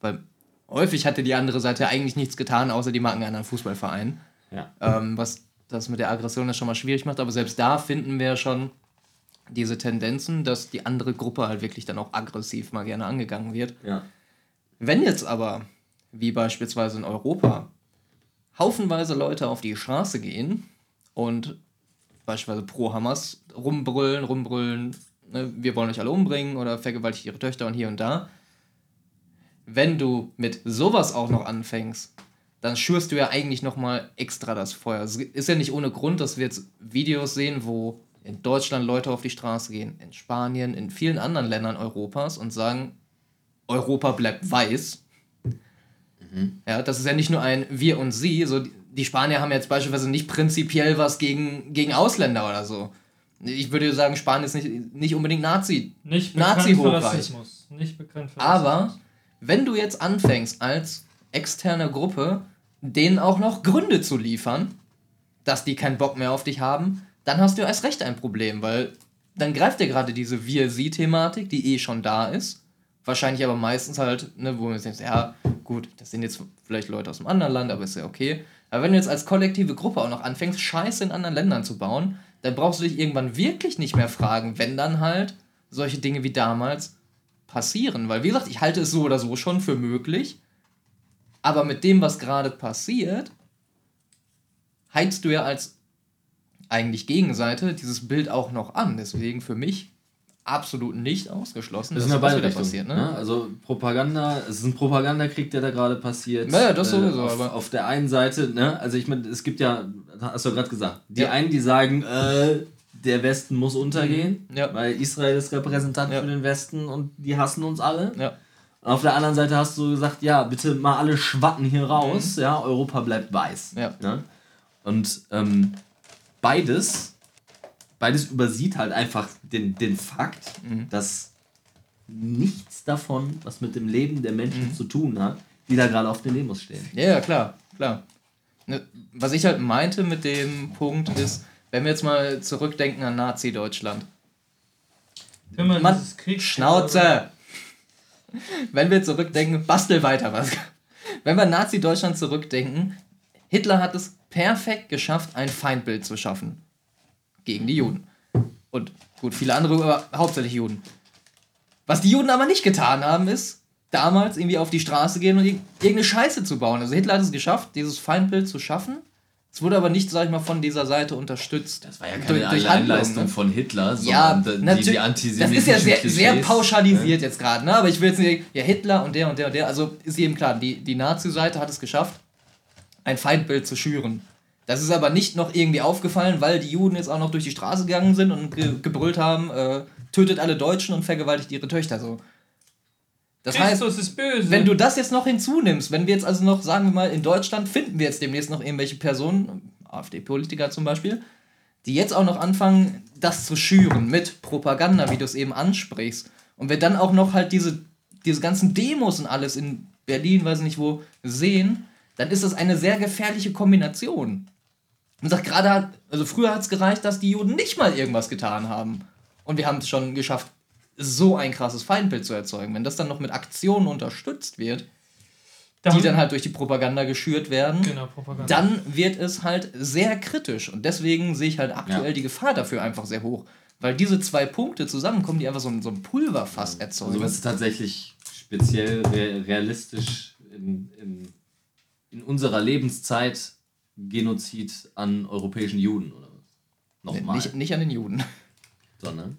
weil häufig hatte die andere Seite eigentlich nichts getan, außer die mag einen anderen Fußballverein. Ja. Ähm, was das mit der Aggression ja schon mal schwierig macht, aber selbst da finden wir schon diese Tendenzen, dass die andere Gruppe halt wirklich dann auch aggressiv mal gerne angegangen wird. Ja. Wenn jetzt aber, wie beispielsweise in Europa, haufenweise Leute auf die Straße gehen und beispielsweise pro Hamas rumbrüllen, rumbrüllen, ne, wir wollen euch alle umbringen oder vergewaltigt ihre Töchter und hier und da. Wenn du mit sowas auch noch anfängst, dann schürst du ja eigentlich nochmal extra das Feuer. Es ist ja nicht ohne Grund, dass wir jetzt Videos sehen, wo in Deutschland Leute auf die Straße gehen, in Spanien, in vielen anderen Ländern Europas und sagen, Europa bleibt weiß. Mhm. Ja, das ist ja nicht nur ein Wir und Sie, so die Spanier haben jetzt beispielsweise nicht prinzipiell was gegen, gegen Ausländer oder so. Ich würde sagen, Spanien ist nicht, nicht unbedingt Nazi. Nicht Nazi Rassismus. Nicht bekannt für Aber wenn du jetzt anfängst, als externe Gruppe denen auch noch Gründe zu liefern, dass die keinen Bock mehr auf dich haben, dann hast du erst recht ein Problem, weil dann greift dir gerade diese Wir-Sie-Thematik, die eh schon da ist. Wahrscheinlich aber meistens halt, ne, wo man sich denkt, ja, gut, das sind jetzt vielleicht Leute aus einem anderen Land, aber ist ja okay. Aber wenn du jetzt als kollektive Gruppe auch noch anfängst, Scheiße in anderen Ländern zu bauen, dann brauchst du dich irgendwann wirklich nicht mehr fragen, wenn dann halt solche Dinge wie damals passieren. Weil, wie gesagt, ich halte es so oder so schon für möglich. Aber mit dem, was gerade passiert, heizt du ja als eigentlich Gegenseite dieses Bild auch noch an. Deswegen für mich absolut nicht ausgeschlossen. Das, ist ja beide passiert, ne? ne? Also Propaganda, es ist ein Propagandakrieg, der da gerade passiert. Naja, das sowieso. Äh, auf, aber auf der einen Seite, ne, also ich meine, es gibt ja, hast du gerade gesagt, die ja. einen, die sagen, äh, der Westen muss untergehen, mhm. ja. weil Israel ist Repräsentant ja. für den Westen und die hassen uns alle. Ja. Und auf der anderen Seite hast du gesagt, ja, bitte mal alle schwatten hier raus, mhm. ja, Europa bleibt weiß. Ja. Ne? Und ähm, beides beides übersieht halt einfach den, den Fakt, mhm. dass nichts davon, was mit dem Leben der Menschen mhm. zu tun hat, die da gerade auf den Demos stehen. Ja, ja, klar, klar. Ne, was ich halt meinte mit dem Punkt ist, wenn wir jetzt mal zurückdenken an Nazi-Deutschland. Schnauze! wenn wir zurückdenken, bastel weiter was. Wenn wir Nazi-Deutschland zurückdenken, Hitler hat es perfekt geschafft, ein Feindbild zu schaffen gegen die Juden. Und gut, viele andere, aber hauptsächlich Juden. Was die Juden aber nicht getan haben, ist, damals irgendwie auf die Straße gehen und irgendeine Scheiße zu bauen. Also Hitler hat es geschafft, dieses Feindbild zu schaffen. Es wurde aber nicht, sag ich mal, von dieser Seite unterstützt. Das war ja keine durch, Leistung von Hitler, sondern ja, die, die antisemitischen Das ist ja sehr, sehr pauschalisiert ja. jetzt gerade, ne? aber ich will jetzt nicht, ja, Hitler und der und der und der, also ist jedem klar, die, die Nazi-Seite hat es geschafft, ein Feindbild zu schüren. Das ist aber nicht noch irgendwie aufgefallen, weil die Juden jetzt auch noch durch die Straße gegangen sind und ge gebrüllt haben, äh, tötet alle Deutschen und vergewaltigt ihre Töchter so. Das Christus heißt, ist böse. wenn du das jetzt noch hinzunimmst, wenn wir jetzt also noch, sagen wir mal, in Deutschland finden wir jetzt demnächst noch irgendwelche Personen, AfD-Politiker zum Beispiel, die jetzt auch noch anfangen, das zu schüren mit Propaganda, wie du es eben ansprichst. Und wir dann auch noch halt diese, diese ganzen Demos und alles in Berlin, weiß nicht wo, sehen, dann ist das eine sehr gefährliche Kombination. Man sagt gerade, also früher hat es gereicht, dass die Juden nicht mal irgendwas getan haben. Und wir haben es schon geschafft, so ein krasses Feindbild zu erzeugen. Wenn das dann noch mit Aktionen unterstützt wird, dann, die dann halt durch die Propaganda geschürt werden, genau, Propaganda. dann wird es halt sehr kritisch. Und deswegen sehe ich halt aktuell ja. die Gefahr dafür einfach sehr hoch. Weil diese zwei Punkte zusammenkommen, die einfach so ein, so ein Pulverfass erzeugen. Also was ist tatsächlich speziell realistisch in, in, in unserer Lebenszeit Genozid an europäischen Juden, oder was? Nochmal. Nicht, nicht an den Juden. Sondern?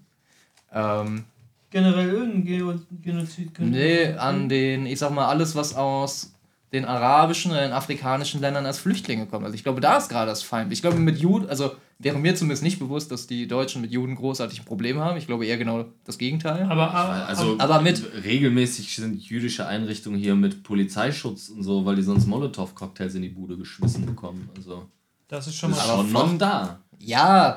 Ähm, Generell irgendein Genozid nee, an den, ich sag mal, alles, was aus den arabischen oder den afrikanischen Ländern als Flüchtlinge kommt. Also ich glaube, da ist gerade das Feind. Ich glaube, mit Juden, also wäre mir zumindest nicht bewusst, dass die Deutschen mit Juden großartig ein Problem haben. Ich glaube eher genau das Gegenteil. Aber, aber, Also, Aber mit- regelmäßig sind jüdische Einrichtungen hier mit Polizeischutz und so, weil die sonst Molotow-Cocktails in die Bude geschmissen bekommen. Also, das ist schon ist mal. Aber schon von- noch da. Ja,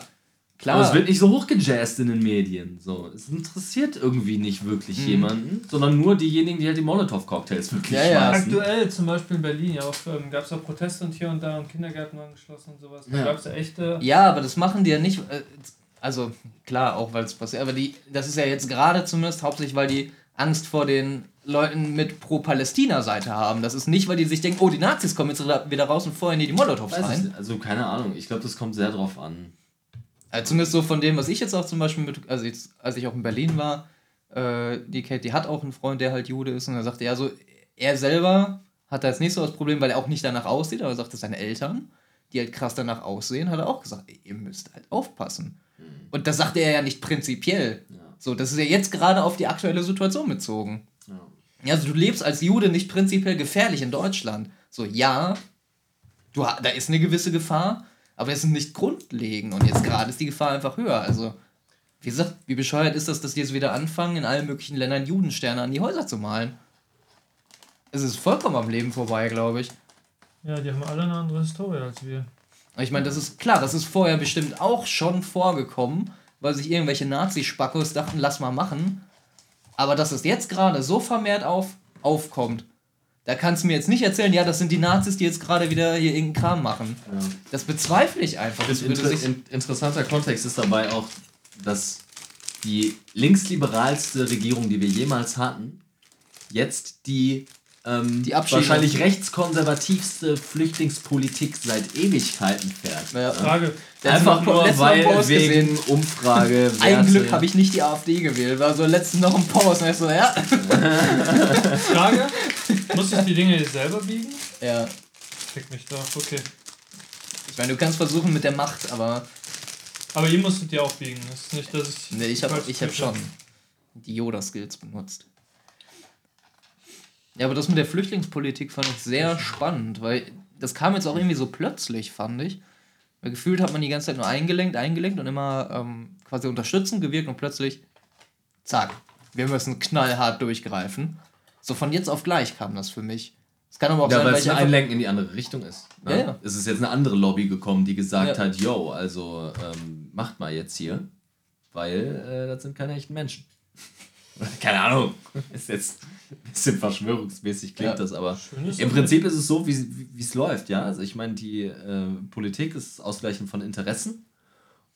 klar. Aber es wird nicht so hochgejazzt in den Medien. So, es interessiert irgendwie nicht wirklich Mhm. jemanden, sondern nur diejenigen, die halt die Molotow-Cocktails wirklich Ja, ja. schmeißen. Aktuell zum Beispiel in Berlin ja auch ähm, gab es auch Proteste und hier und da und Kindergärten waren geschlossen und sowas. Da Ja. gab es ja echte. Ja, aber das machen die ja nicht. äh, Also klar, auch weil es passiert, aber die, das ist ja jetzt gerade zumindest hauptsächlich, weil die Angst vor den Leuten mit Pro-Palästina-Seite haben. Das ist nicht, weil die sich denken, oh, die Nazis kommen jetzt wieder raus und feuern die die Molotows rein. Also keine Ahnung. Ich glaube, das kommt sehr drauf an. Also zumindest so von dem, was ich jetzt auch zum Beispiel mit, also jetzt, als ich auch in Berlin war, äh, die Kate, die hat auch einen Freund, der halt Jude ist und er sagte, ja, so, er selber hat da jetzt nicht so das Problem, weil er auch nicht danach aussieht, aber er sagte, seine Eltern, die halt krass danach aussehen, hat er auch gesagt, ey, ihr müsst halt aufpassen. Und das sagte er ja nicht prinzipiell. Ja. So, das ist ja jetzt gerade auf die aktuelle Situation bezogen. Ja. Also du lebst als Jude nicht prinzipiell gefährlich in Deutschland. So, ja, du, da ist eine gewisse Gefahr, aber es ist nicht grundlegend. Und jetzt gerade ist die Gefahr einfach höher. Also, wie gesagt, wie bescheuert ist das, dass die jetzt wieder anfangen, in allen möglichen Ländern Judensterne an die Häuser zu malen? Es ist vollkommen am Leben vorbei, glaube ich. Ja, die haben alle eine andere Historie als wir. Ich meine, das ist klar, das ist vorher bestimmt auch schon vorgekommen, weil sich irgendwelche Nazi-Spackos dachten, lass mal machen. Aber dass es jetzt gerade so vermehrt auf, aufkommt, da kannst du mir jetzt nicht erzählen, ja, das sind die Nazis, die jetzt gerade wieder hier irgendeinen Kram machen. Ja. Das bezweifle ich einfach. Das Inter in interessanter Kontext ist dabei auch, dass die linksliberalste Regierung, die wir jemals hatten, jetzt die, ähm, Die wahrscheinlich rechtskonservativste Flüchtlingspolitik seit Ewigkeiten fährt. Ja. Frage, Einfach Letztes Mal- nur, weil Post wegen gesehen. Umfrage. [LAUGHS] ein Glück habe ich nicht die AfD gewählt, war so letztens noch ein Post. Und ich so, ja. Frage, [LAUGHS] muss ich die Dinge jetzt selber biegen? ja. Fick mich doch, okay. Ich meine, du kannst versuchen mit der Macht, aber Aber ihr musstet ja auch biegen. Das ist nicht, dass ich. Nee, ich habe ich hab schon die Yoda-Skills benutzt. Ja, aber das mit der Flüchtlingspolitik fand ich sehr spannend, weil das kam jetzt auch irgendwie so plötzlich, fand ich. Weil gefühlt hat man die ganze Zeit nur eingelenkt, eingelenkt und immer ähm, quasi unterstützend gewirkt und plötzlich, zack, wir müssen knallhart durchgreifen. So von jetzt auf gleich kam das für mich. Es kann aber auch Ja, sein, weil weil es ein Einlenken in die andere Richtung ist. Ne? Ja, ja. Es ist jetzt eine andere Lobby gekommen, die gesagt Ja. hat, yo, also ähm, macht mal jetzt hier, weil äh, das sind keine echten Menschen. [LAUGHS] keine Ahnung. Ist jetzt ein bisschen verschwörungsmäßig klingt Ja. das, aber Schönes im Prinzip ist es so, wie es läuft, ja. Also ich meine, die äh, Politik ist Ausgleichen von Interessen.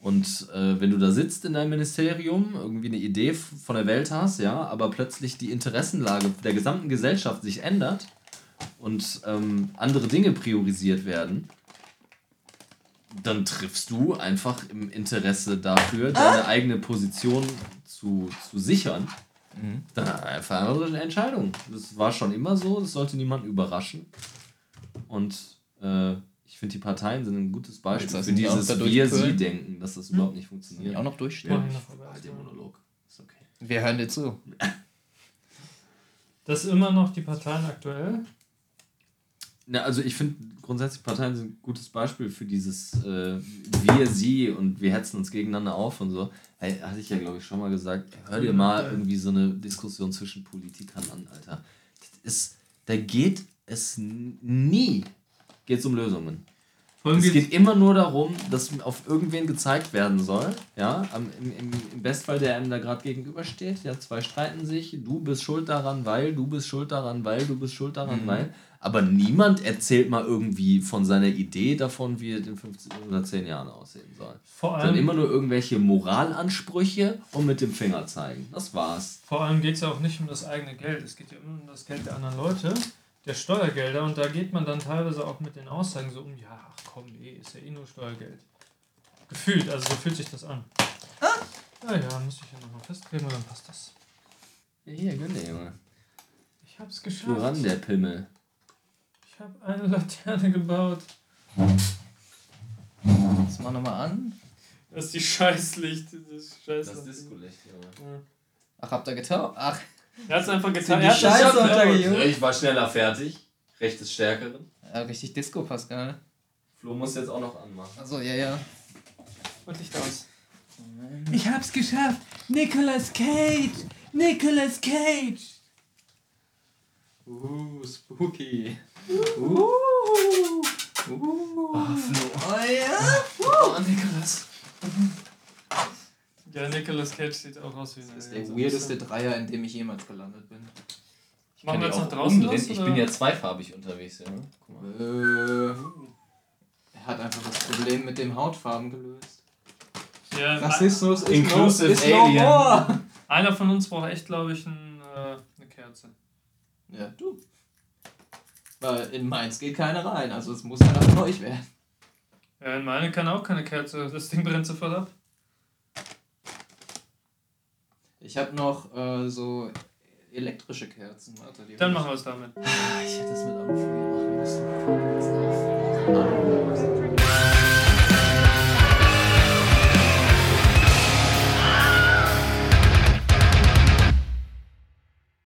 Und äh, wenn du da sitzt in deinem Ministerium, irgendwie eine Idee von der Welt hast, ja, aber plötzlich die Interessenlage der gesamten Gesellschaft sich ändert und ähm, andere Dinge priorisiert werden, dann triffst du einfach im Interesse dafür, deine eigene Position zu, zu sichern, dann einfach eine andere Entscheidung. Das war schon immer so, das sollte niemanden überraschen. Und äh, finde, die Parteien sind ein gutes Beispiel für lassen die auch dieses da Wir-Sie durchpölen. denken, dass das überhaupt nicht funktioniert. auch noch durchstehen. Noch vorbei. Halt den Monolog. Ist okay. Wir hören dir zu. [LAUGHS] Das ist immer noch die Parteien aktuell. Na, also ich finde grundsätzlich Parteien sind ein gutes Beispiel für dieses äh, Wir, Sie und wir hetzen uns gegeneinander auf und so. Hey, hatte ich ja, glaube ich, schon mal gesagt, hör dir mal irgendwie so eine Diskussion zwischen Politikern an, Alter. Das ist, da geht es nie geht's um Lösungen. Allem Es geht immer nur darum, dass auf irgendwen gezeigt werden soll. Ja, am, im, im, im Bestfall, der einem da gerade gegenübersteht. Ja, zwei streiten sich. Du bist schuld daran, weil, du bist schuld daran, weil, du bist schuld daran, weil. Aber niemand erzählt mal irgendwie von seiner Idee davon, wie es in 15 oder 10 Jahren aussehen soll. vor allem, immer nur irgendwelche Moralansprüche und mit dem Finger zeigen. Das war's. vor allem geht es ja auch nicht um das eigene Geld. Es geht ja immer um das Geld der anderen Leute, der Steuergelder. Und da geht man dann teilweise auch mit den Aussagen so um, ja, ach komm, nee, ist ja eh nur Steuergeld. Gefühlt, also so fühlt sich das an. Ja, ja, muss ich ja nochmal festkleben und dann passt das. Ja, hier, gönn dir, Junge. Ich hab's geschafft. Woran der Pimmel? Ich habe eine Laterne gebaut. Das mal nochmal an. Das ist die Scheißlicht. Das Scheiß Das Disco-Licht, ja. Ach, habt ihr getaucht? Ach, Er hat es einfach getan. Er hat Scheiße untergejuckt? Ich war schneller fertig. Recht des Stärkeren. ja, richtig Disco, Pascal. Flo muss jetzt auch noch anmachen. Achso, ja, ja. Und Licht aus. Ich hab's geschafft! Nicolas Cage! Nicolas Cage! Uh, spooky. Uh. Uh. Oh, ja. Oh, Nikolas. Ja, Nicolas Cage sieht auch aus wie Das eine. ist der ein weirdeste Dreier, in dem ich jemals gelandet bin. Machen wir jetzt nach draußen los, Ich bin ja zweifarbig unterwegs, ja. ne? Guck mal. Äh, er hat einfach das Problem mit dem Hautfarben gelöst. Ja, Rassismus ist Inclusive no, ist no Alien. more. Einer von uns braucht echt, glaube ich, ein, äh, eine Kerze. Ja, du. Weil in Mainz geht keine rein, also es muss einer von euch werden. Ja, in meine kann auch keine Kerze. Das Ding brennt sofort ab. Ich habe noch äh, so elektrische Kerzen. Warte, die Dann machen wir es damit. Ich hätte es mit Alufolie machen müssen.